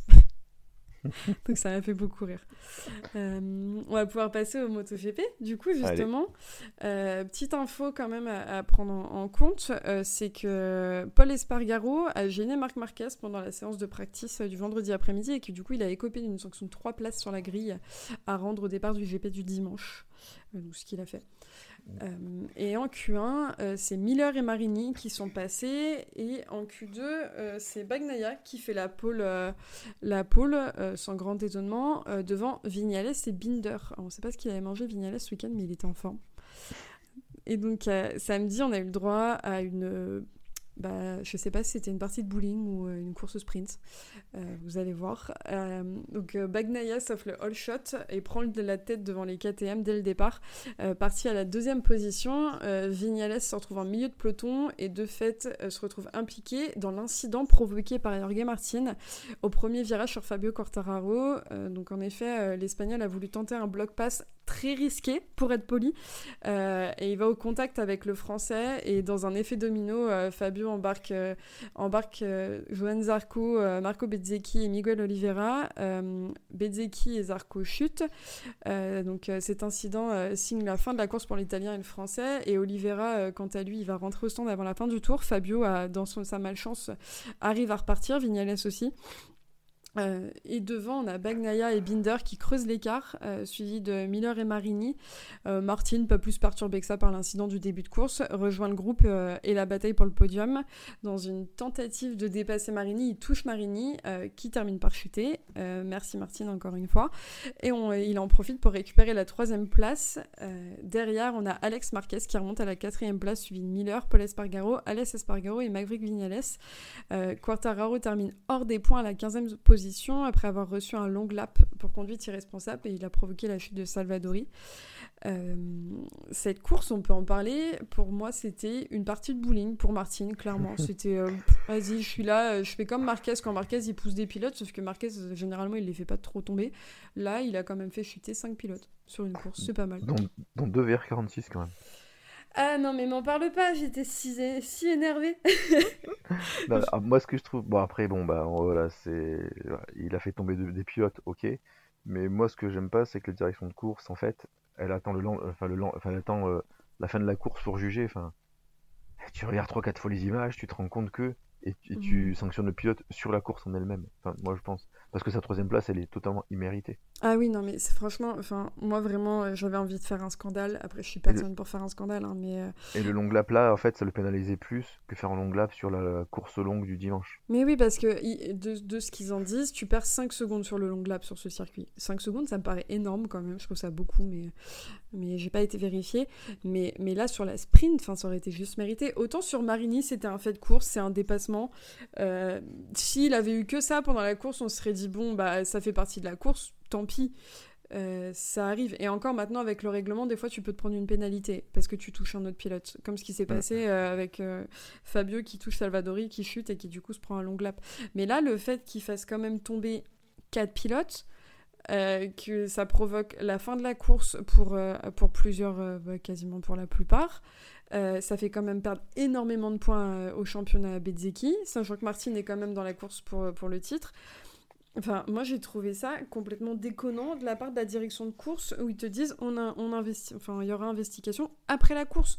Donc ça m'a fait beaucoup rire. Euh, on va pouvoir passer au MotoGP. Du coup, justement, euh, petite info quand même à, à prendre en, en compte, euh, c'est que Paul Espargaro a gêné Marc Marquez pendant la séance de practice du vendredi après-midi et que du coup, il a écopé d'une sanction de 3 places sur la grille à rendre au départ du GP du dimanche. Donc ce qu'il a fait. Euh, et en Q1, euh, c'est Miller et Marini qui sont passés. Et en Q2, euh, c'est Bagnaia qui fait la pole, la pole sans grand étonnement, devant Vignales et Binder. On ne sait pas ce qu'il avait mangé Vignales ce week-end, mais il était en forme. Et donc samedi, on a eu le droit à une... bah, je sais pas si c'était une partie de bowling ou euh, une course sprint. Euh, vous allez voir. Euh, donc Bagnaia s'offre le all shot et prend la tête devant les KTM dès le départ. Euh, parti à la deuxième position, Vignales se retrouve en milieu de peloton et de fait se retrouve impliqué dans l'incident provoqué par Jorge Martin au premier virage sur Fabio Quartararo. Donc en effet, l'Espagnol a voulu tenter un bloc pass très risqué, pour être poli. Euh, et il va au contact avec le français. Et dans un effet domino, euh, Fabio embarque, euh, Johan Zarco, Marco Bezzecchi et Miguel Oliveira. Bezzecchi et Zarco chutent. donc cet incident signe la fin de la course pour l'Italien et le Français. Et Oliveira, quant à lui, il va rentrer au stand avant la fin du tour. Fabio, dans sa malchance, arrive à repartir. Vignales aussi. Euh, et devant, on a Bagnaia et Binder qui creusent l'écart, euh, suivi de Miller et Marini. Euh, Martin, pas plus perturbé que ça par l'incident du début de course, rejoint le groupe et la bataille pour le podium. Dans une tentative de dépasser Marini, il touche Marini, qui termine par chuter. merci Martin encore une fois. Et il en profite pour récupérer la troisième place. derrière, on a Alex Marquez qui remonte à la quatrième place, suivi de Miller, Paul Espargaro, Alès Espargaro et Maverick Vignales. Quartararo termine hors des points à la quinzième position après avoir reçu un long lap pour conduite irresponsable et il a provoqué la chute de Salvadori. Euh, cette course, on peut en parler. Pour moi, c'était une partie de bowling pour Martine, clairement. C'était euh, vas-y, je suis là, euh, je fais comme Marquez quand Marquez il pousse des pilotes, sauf que Marquez généralement il les fait pas trop tomber. Là, il a quand même fait chuter 5 pilotes sur une course, c'est pas mal. Dont, dont 2,46 quand même. Ah non, mais m'en parle pas, j'étais si, si énervée. Bah, ah, moi, ce que je trouve. Bon, après, bon, bah voilà, c'est. Il a fait tomber des pilotes, ok. Mais moi, ce que j'aime pas, c'est que la direction de course, en fait, elle attend le, enfin, le enfin, elle attend euh, la fin de la course pour juger. Enfin, tu regardes 3-4 fois les images, tu te rends compte que et, tu mhm. sanctionnes le pilote sur la course en elle-même. Enfin, moi, je pense. Parce que sa troisième place, elle est totalement imméritée. Ah oui, non, mais c'est franchement, enfin, moi vraiment, euh, j'avais envie de faire un scandale. Après, je suis personne pour faire un scandale, hein, mais. Euh, et le long lap là, en fait, ça le pénalisait plus que faire un long lap sur la course longue du dimanche. Mais oui, parce que de, de ce qu'ils en disent, tu perds 5 secondes sur le long lap sur ce circuit. 5 secondes, ça me paraît énorme quand même. Je trouve ça beaucoup, mais mais j'ai pas été vérifié. Mais, mais là, sur la sprint, ça aurait été juste mérité. Autant sur Marini, c'était un fait de course, c'est un dépassement. Euh, S'il avait eu que ça pendant la course, on se serait dit, bon, bah, ça fait partie de la course, tant pis. Euh, ça arrive. Et encore maintenant, avec le règlement, des fois, tu peux te prendre une pénalité parce que tu touches un autre pilote. Comme ce qui s'est passé euh, avec euh, Fabio qui touche Salvadori, qui chute et qui du coup se prend un long lap. Mais là, le fait qu'il fasse quand même tomber quatre pilotes, que ça provoque la fin de la course pour, pour plusieurs, bah, quasiment pour la plupart. ça fait quand même perdre énormément de points au championnat Bezzeki, sachant que Martin est quand même dans la course pour, pour le titre. Enfin, moi j'ai trouvé ça complètement déconnant de la part de la direction de course où ils te disent on, a, on investit, enfin il y aura investigation après la course.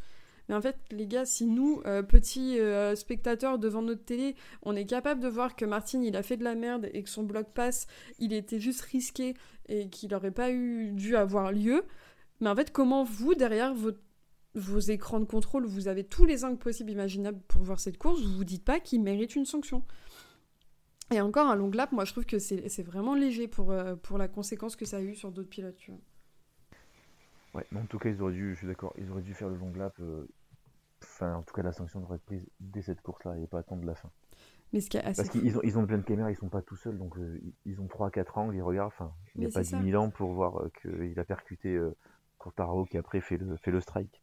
Mais en fait, les gars, si nous, euh, petits euh, spectateurs devant notre télé, on est capable de voir que Martin, il a fait de la merde et que son bloc passe, il était juste risqué et qu'il n'aurait pas eu, dû avoir lieu. Mais en fait, comment vous, derrière vos écrans de contrôle, vous avez tous les angles possibles imaginables pour voir cette course, vous vous dites pas qu'il mérite une sanction et encore un long lap, moi je trouve que c'est vraiment léger pour, euh, pour la conséquence que ça a eu sur d'autres pilotes. Tu vois. Ouais, mais en tout cas, ils auraient dû, je suis d'accord, ils auraient dû faire le long lap Enfin, en tout cas, la sanction devrait être prise dès cette course-là et pas attendre la fin. Mais ce Parce qu'ils ont, ils ont plein de caméras, ils sont pas tout seuls, donc euh, ils ont 3-4 angles, ils regardent. Enfin, il n'y a pas 10 000 ans pour voir euh, qu'il a percuté euh, qui après fait le, fait le strike.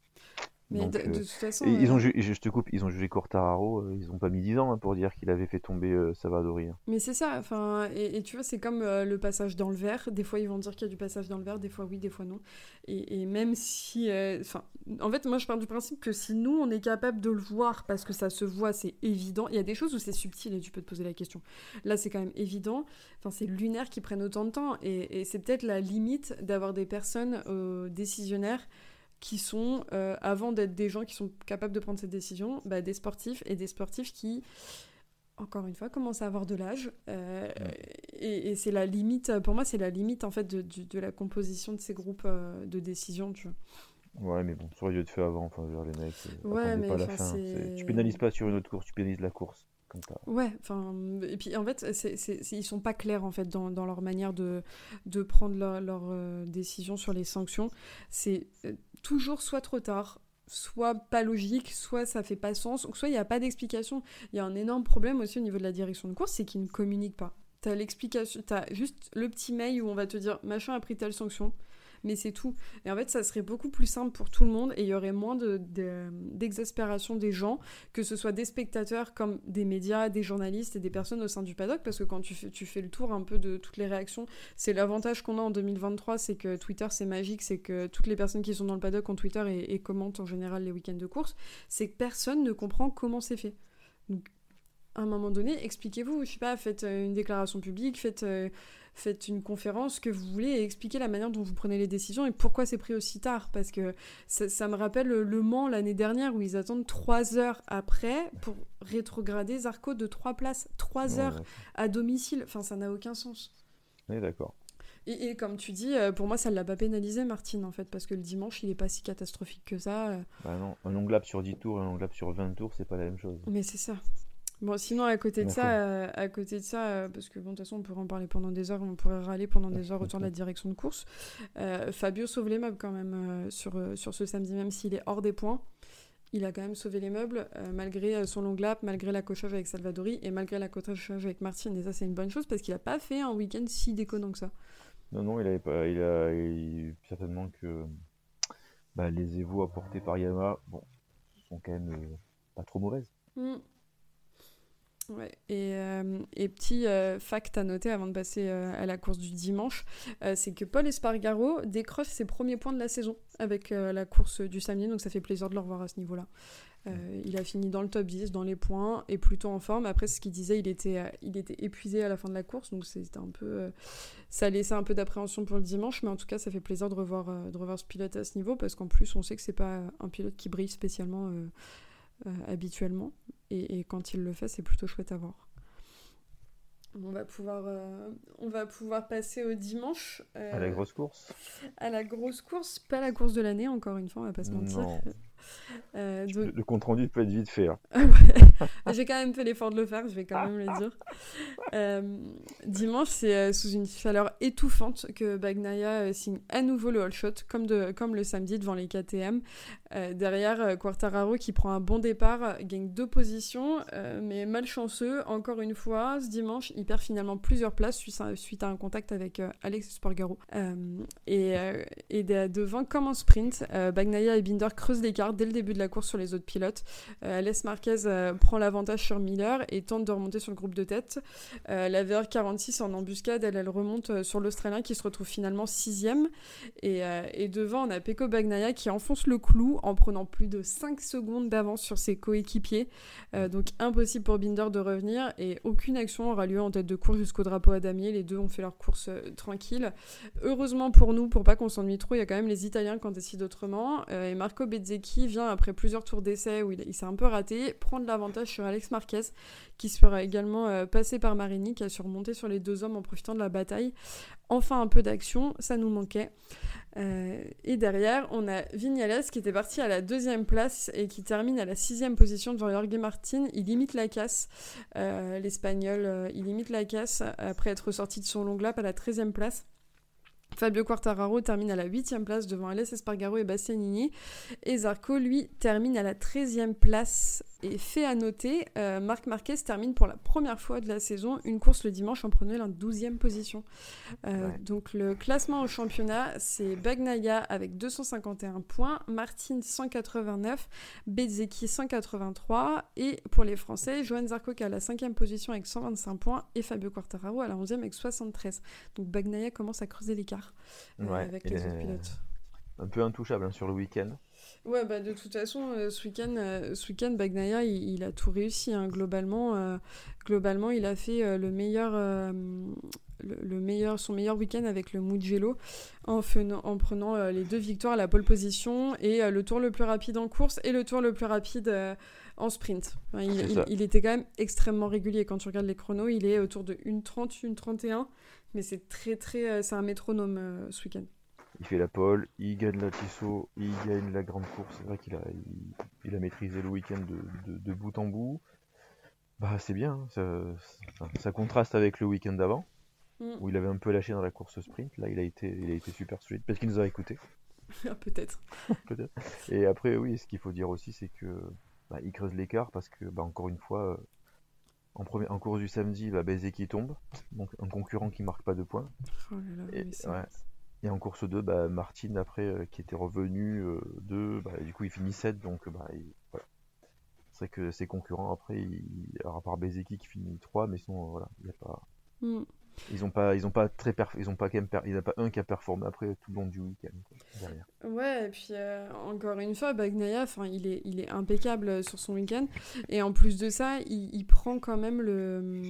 Mais de, toute façon. Ils ont je te coupe, ils ont jugé Cortararo, ils ont pas mis 10 ans hein, pour dire qu'il avait fait tomber Savadori. Hein. Mais c'est ça, enfin, et, tu vois, c'est comme le passage dans le verre. Des fois, ils vont dire qu'il y a du passage dans le verre, des fois oui, des fois non. Et, et même si. Enfin, en fait, moi, je pars du principe que si nous, on est capable de le voir parce que ça se voit, c'est évident. Il y a des choses où c'est subtil et tu peux te poser la question. Là, c'est quand même évident. Enfin, c'est lunaire qui prennent autant de temps. Et, et c'est peut-être la limite d'avoir des personnes décisionnaires qui sont, euh, avant d'être des gens qui sont capables de prendre cette décision, bah, des sportifs et des sportifs qui, encore une fois, commencent à avoir de l'âge. Euh, et, c'est la limite, pour moi, c'est la limite en fait de, de, la composition de ces groupes euh, de décision. Tu vois. Ouais, mais bon, dû être fait avant. Enfin, les mecs, ouais, mais pas la fin. Tu pénalises pas sur une autre course, tu pénalises la course. Ouais, enfin, et puis en fait, c'est, c'est, ils sont pas clairs en fait dans, dans leur manière de, de prendre leur, leur décision sur les sanctions. C'est toujours soit trop tard, soit pas logique, soit ça fait pas sens, soit il n'y a pas d'explication. Il y a un énorme problème aussi au niveau de la direction de course, c'est qu'ils ne communiquent pas. T'as l'explication, t'as juste le petit mail où on va te dire machin a pris telle sanction, mais c'est tout. Et en fait, ça serait beaucoup plus simple pour tout le monde et il y aurait moins d'exaspération de, des gens, que ce soit des spectateurs comme des médias, des journalistes et des personnes au sein du paddock, parce que quand tu fais, le tour un peu de toutes les réactions, c'est l'avantage qu'on a en 2023, c'est que Twitter c'est magique, c'est que toutes les personnes qui sont dans le paddock ont Twitter et, commentent en général les week-ends de course, c'est que personne ne comprend comment c'est fait. À un moment donné, expliquez-vous, je sais pas, faites euh, une déclaration publique, faites, euh, faites une conférence que vous voulez et expliquez la manière dont vous prenez les décisions et pourquoi c'est pris aussi tard. Parce que ça, me rappelle Le Mans l'année dernière où ils attendent trois heures après pour rétrograder Zarco de trois places. Trois heures à domicile. Enfin, ça n'a aucun sens. Oui, d'accord. Et, comme tu dis, euh, pour moi, ça ne l'a pas pénalisé, Martine, en fait, parce que le dimanche, il n'est pas si catastrophique que ça. Bah non, un long lap sur 10 tours et un long lap sur 20 tours, c'est pas la même chose. Mais c'est ça. Bon, sinon, à côté de ça, euh, à côté de ça euh, parce que bon, de toute façon, on pourrait en parler pendant des heures, on pourrait râler pendant des heures autour de la direction de course. Euh, Fabio sauve les meubles quand même sur, sur ce samedi, même s'il est hors des points. Il a quand même sauvé les meubles, malgré son long lap, malgré la cochage avec Salvadori et malgré la cochage avec Martine. Et ça, c'est une bonne chose parce qu'il n'a pas fait un week-end si déconnant que ça. Non, non, il avait pas. Il a certainement que bah, les évos apportés par Yama, bon, sont quand même pas trop mauvaises. Mm. Ouais. Et, euh, et, petit euh, fact à noter avant de passer euh, à la course du dimanche, c'est que Paul Espargaro décroche ses premiers points de la saison avec la course du samedi, donc ça fait plaisir de le revoir à ce niveau-là. il a fini dans le top 10, dans les points, et plutôt en forme. Après, ce qu'il disait, il était, il était épuisé à la fin de la course, donc c'était un peu, ça laissait un peu d'appréhension pour le dimanche, mais en tout cas, ça fait plaisir de revoir, de revoir ce pilote à ce niveau, parce qu'en plus, on sait que c'est pas un pilote qui brille spécialement habituellement. Et, quand il le fait, c'est plutôt chouette à voir. On va pouvoir, euh, on va pouvoir passer au dimanche. Euh, à la grosse course À la grosse course, pas la course de l'année, encore une fois, on va pas se mentir. Euh, le compte rendu peut être vite fait. Hein. J'ai quand même fait l'effort de le faire, je vais quand même le dire. Euh, dimanche, c'est euh, sous une chaleur étouffante que Bagnaia signe à nouveau le all shot, comme, de, comme le samedi devant les KTM. derrière, Quartararo qui prend un bon départ, gagne deux positions, mais malchanceux, encore une fois, ce dimanche, il perd finalement plusieurs places suite à, un contact avec Alex Spargaro. et, et devant, comme en sprint, Bagnaia et Binder creusent l'écart dès le début de la course sur les autres pilotes. Euh, Alès Marquez euh, prend l'avantage sur Miller et tente de remonter sur le groupe de tête. Euh, la VR46 en embuscade, elle, remonte sur l'Australien qui se retrouve finalement sixième. Et, devant, on a Peko Bagnaia qui enfonce le clou en prenant plus de 5 secondes d'avance sur ses coéquipiers. donc impossible pour Binder de revenir et aucune action aura lieu en tête de course jusqu'au drapeau à damier. Les deux ont fait leur course tranquille. Heureusement pour nous, pour pas qu'on s'ennuie trop, il y a quand même les Italiens qui ont décidé autrement. et Marco Bezzecchi vient après plusieurs tours d'essai où il, s'est un peu raté, prendre l'avantage sur Alex Marquez, qui sera également euh, passé par Marini, qui a surmonté sur les deux hommes en profitant de la bataille. Enfin un peu d'action, ça nous manquait. Euh, et derrière, on a Vignales qui était parti à la deuxième place et qui termine à la sixième position devant Jorge Martin. Il limite la casse, euh, l'Espagnol, il limite la casse après être sorti de son long lap à la treizième place. Fabio Quartararo termine à la 8 place devant Alès Espargaro et Bastianini. Et Zarco, lui, termine à la 13e place et fait à noter, euh, Marc Marquez termine pour la première fois de la saison une course le dimanche en prenant la 12e position. Euh, donc le classement au championnat, c'est Bagnaia avec 251 points, Martin 189, Bezzecchi 183 et pour les Français, Johan Zarco qui a la 5e position avec 125 points et Fabio Quartararo à la 11e avec 73. Donc Bagnaia commence à creuser l'écart euh, avec les autres pilotes. Un peu intouchable hein, sur le week-end. Ouais, bah de toute façon, euh, ce week-end, euh, ce week Bagnaia, il, a tout réussi. Hein. Globalement, euh, globalement, il a fait le meilleur, le, meilleur, son meilleur week-end avec le Mugello en, en prenant les deux victoires à la pole position et le tour le plus rapide en course et le tour le plus rapide en sprint. il, il, était quand même extrêmement régulier. Quand tu regardes les chronos, il est autour de 1,30, 1,31. Mais c'est très, très, c'est un métronome ce week-end il fait la pole, il gagne la Tissot, il gagne la grande course. C'est vrai qu'il a, il, a maîtrisé le week-end de, bout en bout. Bah c'est bien, hein. ça, contraste avec le week-end d'avant, mm. où il avait un peu lâché dans la course sprint. Là, il a été, il a été super solide, parce qu'il nous a écouté. Peut-être. Peut-être. Et après, oui, ce qu'il faut dire aussi, c'est que bah, il creuse l'écart parce que, bah, encore une fois, en, premier, en course du samedi, bah, Bézé qui tombe, donc un concurrent qui marque pas de points. Oh là là, Et en course 2, bah, Martin, après, qui était revenu de. Bah, du coup, il finit 7, donc bah, voilà. C'est vrai que ses concurrents, après, il... alors, à part Bezeki qui finit 3, mais sinon, voilà, il n'y a pas. Mm. Ils ont pas, ils ont pas très ils ont pas quand même il n'y a pas un qui a performé après tout le long du week-end derrière. Ouais, et puis euh, encore une fois, Bagnaia, enfin, il est, il est impeccable sur son week-end et en plus de ça, il, prend quand même le.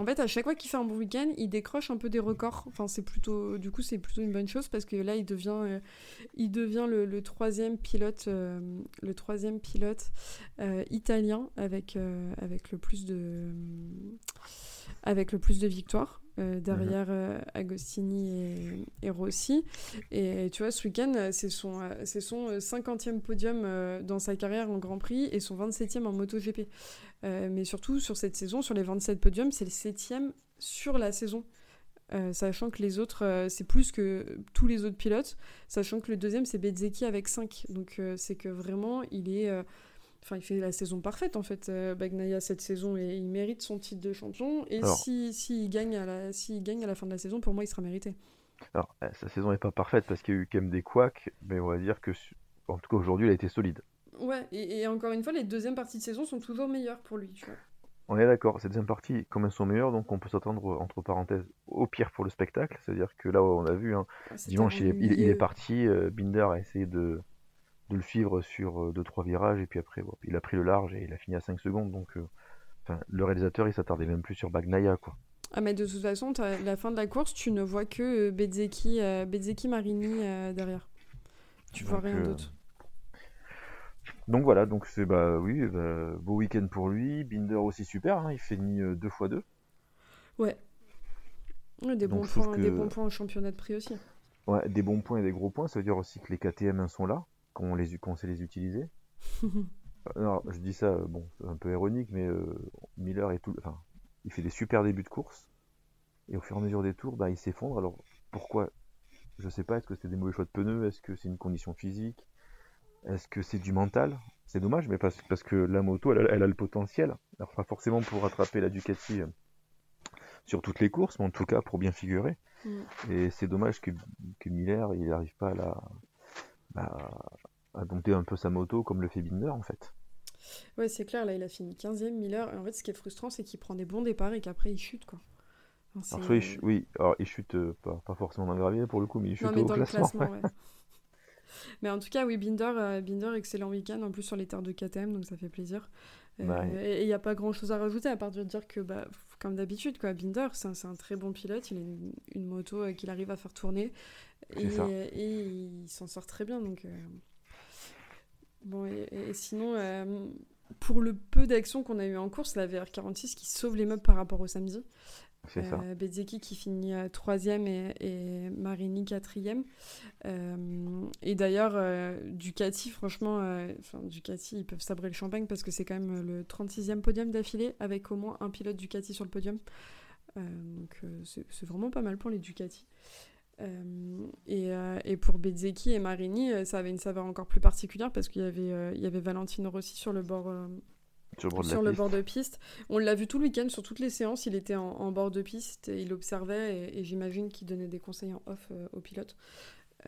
En fait, à chaque fois qu'il fait un bon week-end, il décroche un peu des records. Enfin, c'est plutôt, du coup, c'est plutôt une bonne chose parce que là, il devient, euh, il devient le, troisième pilote, le troisième pilote italien avec le plus de victoires. Euh, derrière euh, Agostini et, Rossi. Et tu vois, ce week-end, c'est son, euh, son 50e podium dans sa carrière en Grand Prix et son 27e en MotoGP. mais surtout, sur cette saison, sur les 27 podiums, c'est le 7e sur la saison. sachant que les autres, c'est plus que tous les autres pilotes, sachant que le deuxième, c'est Bezzecchi avec 5. Donc c'est que vraiment, il est Enfin, il fait la saison parfaite en fait, euh, Bagnaia cette saison et il mérite son titre de champion. Et s'il si, gagne, à la, gagne à la fin de la saison, pour moi, il sera mérité. Alors, eh, sa saison n'est pas parfaite parce qu'il y a eu quand même des couacs, mais on va dire que, en tout cas aujourd'hui, il a été solide. Ouais, et, encore une fois, les deuxièmes parties de saison sont toujours meilleures pour lui. Tu vois. On est d'accord, ces deuxièmes parties, comme elles sont meilleures, donc on peut s'attendre, entre parenthèses, au pire pour le spectacle. C'est-à-dire que là, on a vu, hein, ah, dimanche, il est, parti, euh, Binder a essayé de, de le suivre sur 2-3 euh, virages, et puis après, il a pris le large et il a fini à 5 secondes. Donc, euh, le réalisateur, il s'attardait même plus sur Bagnaia, quoi. Ah, mais de toute façon, la fin de la course, tu ne vois que euh, Bezzecchi, Marini derrière. Tu vois rien d'autre. Donc voilà, donc c'est bah oui, bah, beau week-end pour lui. Binder aussi super, hein, il finit 2 x 2. Ouais. des, bons points, des bons points au championnat de prix aussi. Ouais, des bons points et des gros points, ça veut dire aussi que les KTM sont là qu'on les, sait les utiliser. Alors, je dis ça, bon, c'est un peu ironique, mais euh, Miller est tout, enfin, il fait des super débuts de course, et au fur et à mesure des tours, bah, il s'effondre. Alors, pourquoi? Je sais pas, est-ce que c'est des mauvais choix de pneus? Est-ce que c'est une condition physique? Est-ce que c'est du mental? C'est dommage, mais parce, parce, que la moto, elle, a le potentiel. Alors, pas forcément pour rattraper la Ducati euh, sur toutes les courses, mais en tout cas pour bien figurer. Mm. Et c'est dommage que, que Miller, il n'arrive pas à la bah, à dompter un peu sa moto comme le fait Binder en fait. Ouais, c'est clair, là il a fini 15ème Miller. Et en fait, ce qui est frustrant, c'est qu'il prend des bons départs et qu'après il chute quoi. oui, alors il chute euh, pas, pas, forcément dans le gravier pour le coup, mais il chute au classement. mais en tout cas, oui, Binder, euh, Binder excellent week-end en plus sur les terres de KTM, donc ça fait plaisir. Euh, et il n'y a pas grand chose à rajouter à part de dire que, bah, comme d'habitude, quoi, Binder, c'est un, très bon pilote. Il a une, moto qu'il arrive à faire tourner. Et, et, il s'en sort très bien. Donc. Bon, et, sinon, euh, pour le peu d'action qu'on a eu en course, la VR46 qui sauve les meubles par rapport au samedi. C'est ça. Euh, qui finit euh, troisième et, et, Marini quatrième. Euh, et d'ailleurs, Ducati, franchement, enfin, Ducati, ils peuvent sabrer le champagne parce que c'est quand même le 36e podium d'affilée avec au moins un pilote Ducati sur le podium. donc c'est vraiment pas mal pour les Ducati. Et, et, pour Bezzecchi et Marini, ça avait une saveur encore plus particulière parce qu'il y avait, il y avait Valentino Rossi sur le bord sur le bord, de, piste. On l'a vu tout le week-end sur toutes les séances. Il était en, bord de piste, et il observait et, j'imagine qu'il donnait des conseils en off euh, au pilote.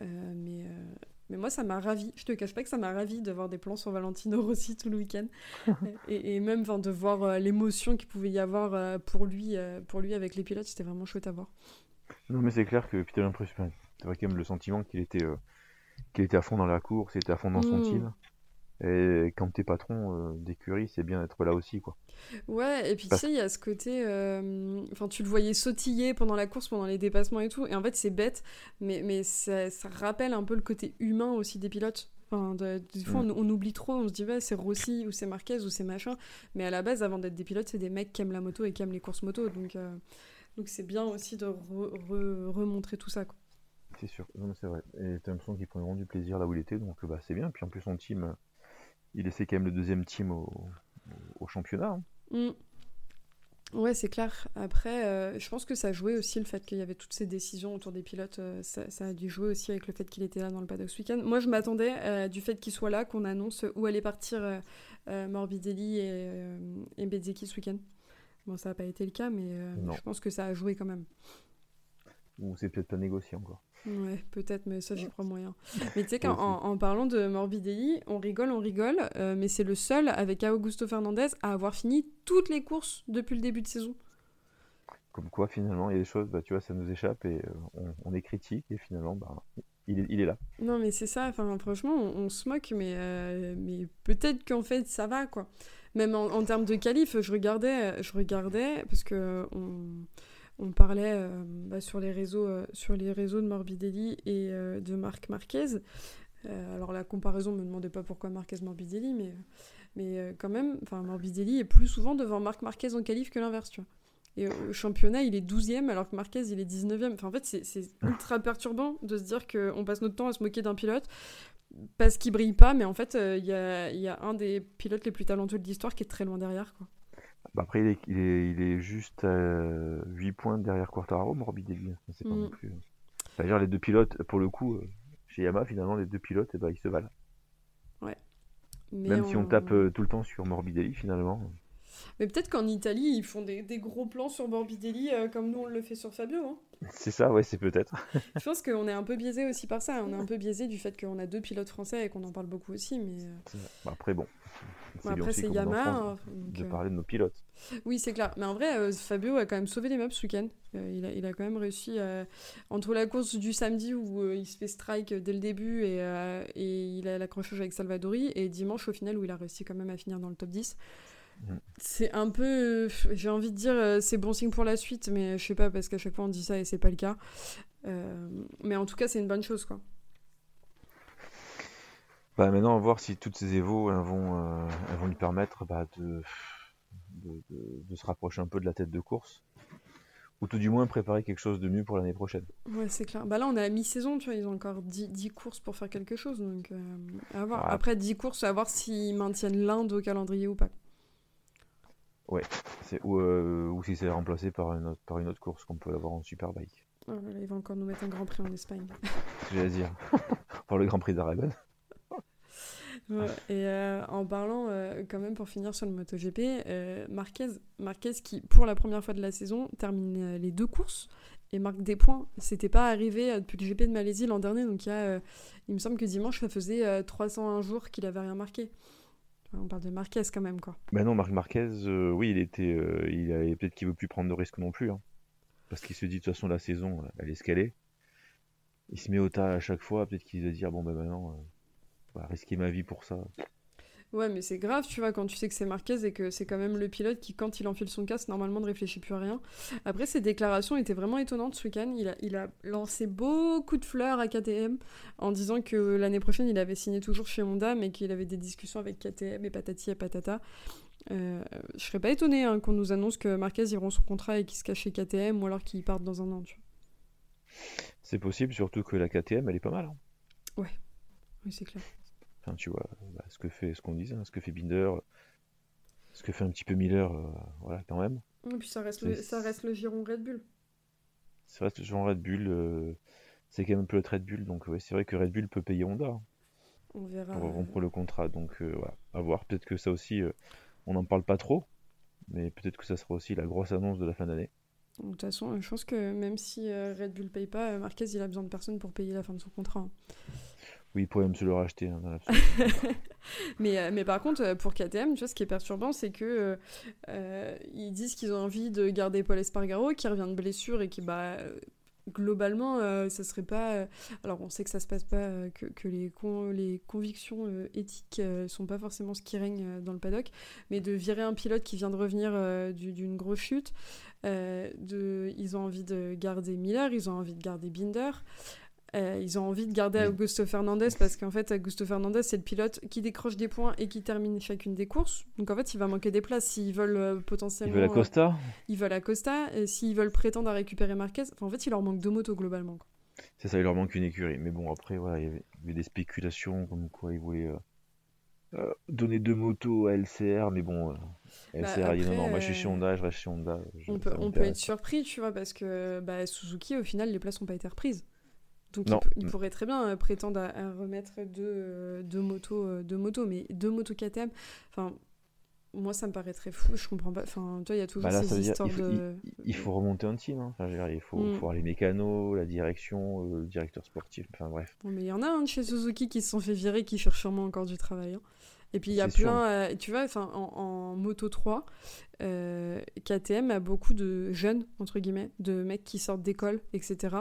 Euh, mais, euh, mais moi, ça m'a ravi. Je te cache pas que ça m'a ravi de voir des plans sur Valentino Rossi tout le week-end et, même de voir l'émotion qu'il pouvait y avoir pour lui, pour lui avec les pilotes. C'était vraiment chouette à voir. Non, mais c'est clair que Peter l'impression, c'est vrai quand même le sentiment qu'il était, qu'il était à fond dans la course, était à fond dans son mmh. team. Et quand t'es patron euh, d'écurie, c'est bien d'être là aussi, quoi. Ouais, et puis tu sais, il y a ce côté. euh, Enfin, tu le voyais sautiller pendant la course, pendant les dépassements et tout. Et en fait, c'est bête, mais, mais ça, ça rappelle un peu le côté humain aussi des pilotes. Enfin, des fois, mm. on, oublie trop, on se dit, ouais, c'est Rossi ou c'est Marquez ou c'est machin. Mais à la base, avant d'être des pilotes, c'est des mecs qui aiment la moto et qui aiment les courses moto. Donc, euh, donc c'est bien aussi de remontrer tout ça. C'est sûr, c'est vrai. Et qu'il prenait vraiment du plaisir là où il était, donc bah, c'est bien. Puis en plus, son team il essaie quand même le deuxième team au, championnat. Hein. Mm. Ouais, c'est clair. Après, euh, je pense que ça jouait aussi le fait qu'il y avait toutes ces décisions autour des pilotes. Euh, ça, a dû jouer aussi avec le fait qu'il était là dans le paddock ce week-end. Moi, je m'attendais euh, du fait qu'il soit là, qu'on annonce où allait partir Morbidelli et, et Bezzecchi ce week-end. Bon, ça n'a pas été le cas, mais je pense que ça a joué quand même. Ou c'est peut-être pas négocié encore. Ouais, peut-être, mais ça, j'y crois moyen. Mais tu sais qu'en en, parlant de Morbidelli, on rigole, on rigole, euh, mais c'est le seul, avec Augusto Fernandez, à avoir fini toutes les courses depuis le début de saison. Comme quoi, finalement, il y a des choses, bah, tu vois, ça nous échappe et euh, on, est critique, et finalement, bah, il, est, il est là. Non, mais c'est ça, enfin, franchement, on, se moque, mais, euh, mais peut-être qu'en fait, ça va, quoi. Même en, termes de qualif, je regardais, je regardais, parce que on parlait euh, bah, sur, les réseaux, euh, sur les réseaux de Morbidelli et euh, de Marc Marquez. alors la comparaison, me demandait pas pourquoi Marquez Morbidelli, mais, mais quand même, Morbidelli est plus souvent devant Marc Marquez en qualif que l'inverse. Et au championnat, il est 12e alors que Marquez, il est 19e. Enfin, en fait, c'est ultra perturbant de se dire qu'on passe notre temps à se moquer d'un pilote parce qu'il brille pas, mais en fait, il y, a, y, a, un des pilotes les plus talentueux de l'histoire qui est très loin derrière. Quoi. Bah, après, il est, il est, il est juste à 8 points derrière Quartararo, Morbidelli. C'est pas mm. non plus. D'ailleurs, les deux pilotes, pour le coup, euh, chez Yamaha, finalement, les deux pilotes, eh ben, ils se valent. Ouais. Même si on tape euh, tout le temps sur Morbidelli, finalement. Mais peut-être qu'en Italie, ils font des, des, gros plans sur Morbidelli euh, comme nous on le fait sur Fabio. Hein. C'est ça, ouais, c'est peut-être. je pense qu'on est un peu biaisé aussi par ça. On est un peu biaisé du fait qu'on a deux pilotes français et qu'on en parle beaucoup aussi. Mais... Bah, après, bon, après, c'est Yamaha. Hein, de euh, parler de nos pilotes. Oui, c'est clair. Mais en vrai, euh, Fabio a quand même sauvé les meubles ce week-end. Euh, il, a, il, a, quand même réussi, entre la course du samedi où il se fait strike dès le début et, et il a l'accrochage avec Salvadori, et dimanche au final où il a réussi quand même à finir dans le top 10. C'est un peu, j'ai envie de dire, c'est bon signe pour la suite, mais je sais pas parce qu'à chaque fois on dit ça et c'est pas le cas. mais en tout cas, c'est une bonne chose quoi. Bah, maintenant, on va voir si toutes ces évos elles vont, euh, elles vont lui permettre bah, de, de, de, se rapprocher un peu de la tête de course. Ou tout du moins préparer quelque chose de mieux pour l'année prochaine. Ouais, c'est clair. Bah là, on est à mi-saison, tu vois, ils ont encore 10, 10, courses pour faire quelque chose. Donc, euh, à voir. Après, 10 courses, à voir s'ils maintiennent l'Inde au calendrier ou pas. Ouais, ou, euh, ou si c'est remplacé par une, autre, par une autre course qu'on peut avoir en Superbike. Oh là là, ils vont encore nous mettre un Grand Prix en Espagne. J'allais dire. pour le Grand Prix d'Aragon et euh, en parlant, euh, quand même, pour finir sur le MotoGP, euh, Marquez, Marquez qui, pour la première fois de la saison, termine les deux courses et marque des points. C'était pas arrivé depuis le GP de Malaisie l'an dernier, donc il, y a, il me semble que dimanche, ça faisait 301 jours qu'il avait rien marqué. On parle de Marquez quand même, quoi. Ben non, Marc Marquez, oui, il était, il avait peut-être qu'il veut plus prendre de risques non plus, hein. parce qu'il se dit de toute façon la saison, elle est ce Il se met au tas à chaque fois, peut-être qu'il va dire bon ben maintenant, risquer ma vie pour ça. Ouais, mais c'est grave, tu vois, quand tu sais que c'est Marquez et que c'est quand même le pilote qui, quand il enfile son casque, normalement ne réfléchit plus à rien. Après, ses déclarations étaient vraiment étonnantes ce week-end. Il a, il a lancé beaucoup de fleurs à KTM en disant que l'année prochaine, il avait signé toujours chez Honda, mais qu'il avait des discussions avec KTM et patati et patata. Euh, je serais pas étonné hein, qu'on nous annonce que Marquez ira son contrat et qu'il se cache chez KTM ou alors qu'il parte dans un an, tu vois. C'est possible, surtout que la KTM, elle est pas mal. Hein. Ouais, oui, c'est clair tu vois, bah, ce que fait, ce qu'on disait, hein, ce que fait Binder, ce que fait un petit peu Miller, euh, voilà, quand même. Et puis ça reste, le, ça reste le giron Red Bull. Ça reste le giron Red Bull. Euh, c'est quand même un peu le Red Bull, donc ouais, c'est vrai que Red Bull peut payer Honda. Hein, on verra. Pour rompre le contrat, donc euh, voilà, à voir. Peut-être que ça aussi, on n'en parle pas trop, mais peut-être que ça sera aussi la grosse annonce de la fin d'année. De toute façon, je pense que même si Red Bull paye pas, Marquez il a besoin de personne pour payer la fin de son contrat. Hein. Oui, il pourrait même se le racheter. Hein, mais, euh, mais par contre, euh, pour KTM, tu vois, ce qui est perturbant, c'est que euh, ils disent qu'ils ont envie de garder Paul Espargaro, qui revient de blessure et qui, bah, globalement, ça serait pas. alors, on sait que ça se passe pas, que, que les, les convictions éthiques sont pas forcément ce qui règne dans le paddock, mais de virer un pilote qui vient de revenir d'une grosse chute. de, ils ont envie de garder Miller, ils ont envie de garder Binder. Euh, ils ont envie de garder Augusto Fernandez parce qu'en fait, Augusto Fernandez, c'est le pilote qui décroche des points et qui termine chacune des courses. Donc en fait, il va manquer des places s'ils veulent euh, potentiellement. Ils veulent Acosta? euh, Ils veulent Acosta. Et s'ils veulent prétendre à récupérer Marquez, en fait, il leur manque deux motos globalement. C'est ça, il leur manque une écurie. Mais bon, après, voilà, il y avait, des spéculations comme quoi ils voulaient. donner deux motos à LCR, mais bon, LCR bah, a dit non, non, moi je suis chez Honda, je reste chez Honda. on peut, on peut être surpris, tu vois, parce que bah, Suzuki, au final, les places n'ont pas été reprises. Donc il, pourrait très bien euh, prétendre à, remettre deux, euh, deux, motos, euh, deux motos, mais deux motos KTM. Enfin, moi, ça me paraît très fou. Je comprends pas. Enfin, toi, il y a toujours Bah ces histoires il faut, de. il- il faut remonter un team. hein. Enfin, dire, il faut, Mm. faut avoir les mécanos, la direction, le directeur sportif. Enfin bref. Bon, mais il y en a un de chez Suzuki qui se sont fait virer, qui cherchent sûrement encore du travail. hein. Et puis il y a plein, euh, tu vois, enfin, en, en Moto 3, euh, KTM a beaucoup de jeunes, entre guillemets, de mecs qui sortent d'école, etc.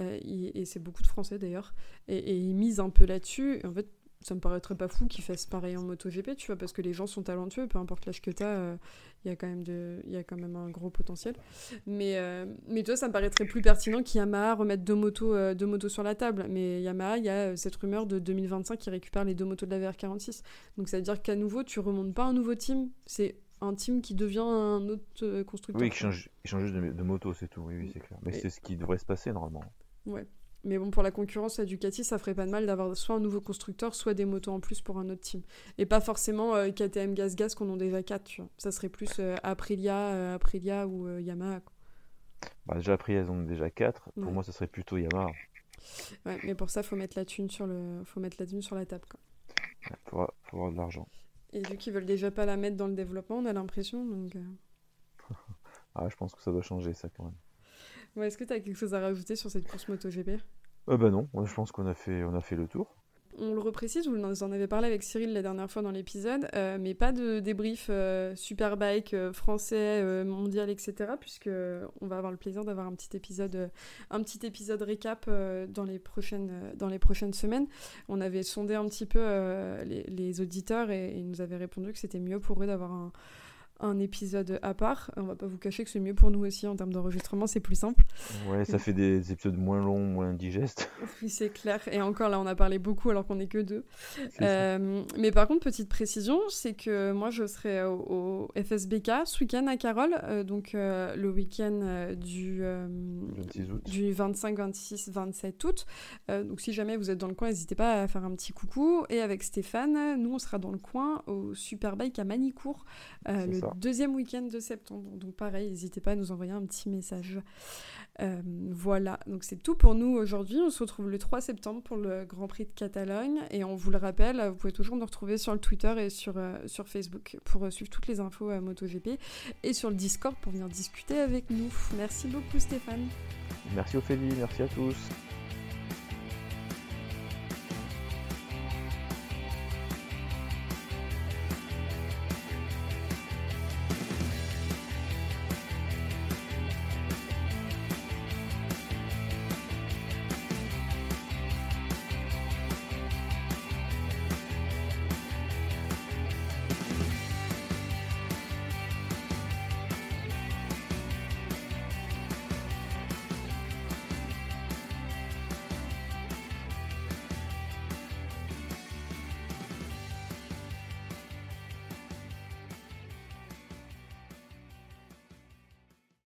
Euh, et c'est beaucoup de Français d'ailleurs. Et, et ils misent un peu là-dessus. En fait, ça me paraîtrait pas fou qu'ils fassent pareil en MotoGP, tu vois, parce que les gens sont talentueux, peu importe l'âge que tu as, il y, a quand même de- il y a quand même un gros potentiel. Mais, euh, mais toi, ça me paraîtrait plus pertinent qu'Yamaha remette deux motos, euh, deux motos sur la table. Mais Yamaha, il y a euh, cette rumeur de 2025 qui récupère les deux motos de la VR46. Donc ça veut dire qu'à nouveau, tu remontes pas un nouveau team, c'est un team qui devient un autre euh, constructeur. Oui, il quoi. change, change juste de, de moto, c'est tout. Oui, oui, c'est clair. Mais Et- c'est ce qui devrait se passer normalement. Ouais. Mais bon, pour la concurrence à Ducati, ça ferait pas de mal d'avoir soit un nouveau constructeur, soit des motos en plus pour un autre team. Et pas forcément euh, KTM Gas Gas qu'on en a déjà quatre, tu vois. Ça serait plus euh, Aprilia, euh, Aprilia ou Yamaha. quoi. Bah, déjà après, elles ont déjà 4. Ouais. Pour moi, ça serait plutôt Yamaha. Ouais, mais pour ça, faut mettre la thune sur le, faut mettre la thune sur la table. Quoi. Il faut, avoir- de l'argent. Et vu qu'ils veulent déjà pas la mettre dans le développement, on a l'impression. Donc, Ah, je pense que ça doit changer ça quand même. Ouais, est-ce que tu as quelque chose à rajouter sur cette course MotoGP Euh, bah non, je pense qu'on a fait, on a fait le tour. On le reprécise, vous en avez parlé avec Cyril la dernière fois dans l'épisode, euh, mais pas de débrief euh, Superbike euh, français, mondial, etc. Puisque on va avoir le plaisir d'avoir un petit épisode, un petit épisode récap dans les prochaines, dans les prochaines semaines. On avait sondé un petit peu les, les auditeurs et ils nous avaient répondu que c'était mieux pour eux d'avoir un, un épisode à part. On va pas vous cacher que c'est mieux pour nous aussi en termes d'enregistrement, c'est plus simple. Ouais, ça fait des épisodes moins longs, moins digestes. Oui, c'est clair. Et encore là, on a parlé beaucoup alors qu'on n'est que deux. Euh, mais par contre, petite précision, c'est que moi je serai au, au FSBK ce week-end à Carole, euh, donc euh, le week-end du, 26 août. du 25, 26, 27 août. Donc si jamais vous êtes dans le coin, n'hésitez pas à faire un petit coucou. Et avec Stéphane, nous on sera dans le coin au Superbike à Manicourt le. Deuxième week-end de septembre. Donc pareil, n'hésitez pas à nous envoyer un petit message. Euh, voilà, donc c'est tout pour nous aujourd'hui. On se retrouve le 3 septembre pour le Grand Prix de Catalogne. Et on vous le rappelle, vous pouvez toujours nous retrouver sur le Twitter et sur, euh, sur Facebook pour euh, suivre toutes les infos à MotoGP et sur le Discord pour venir discuter avec nous. Merci beaucoup Stéphane. Merci Ophélie, merci à tous.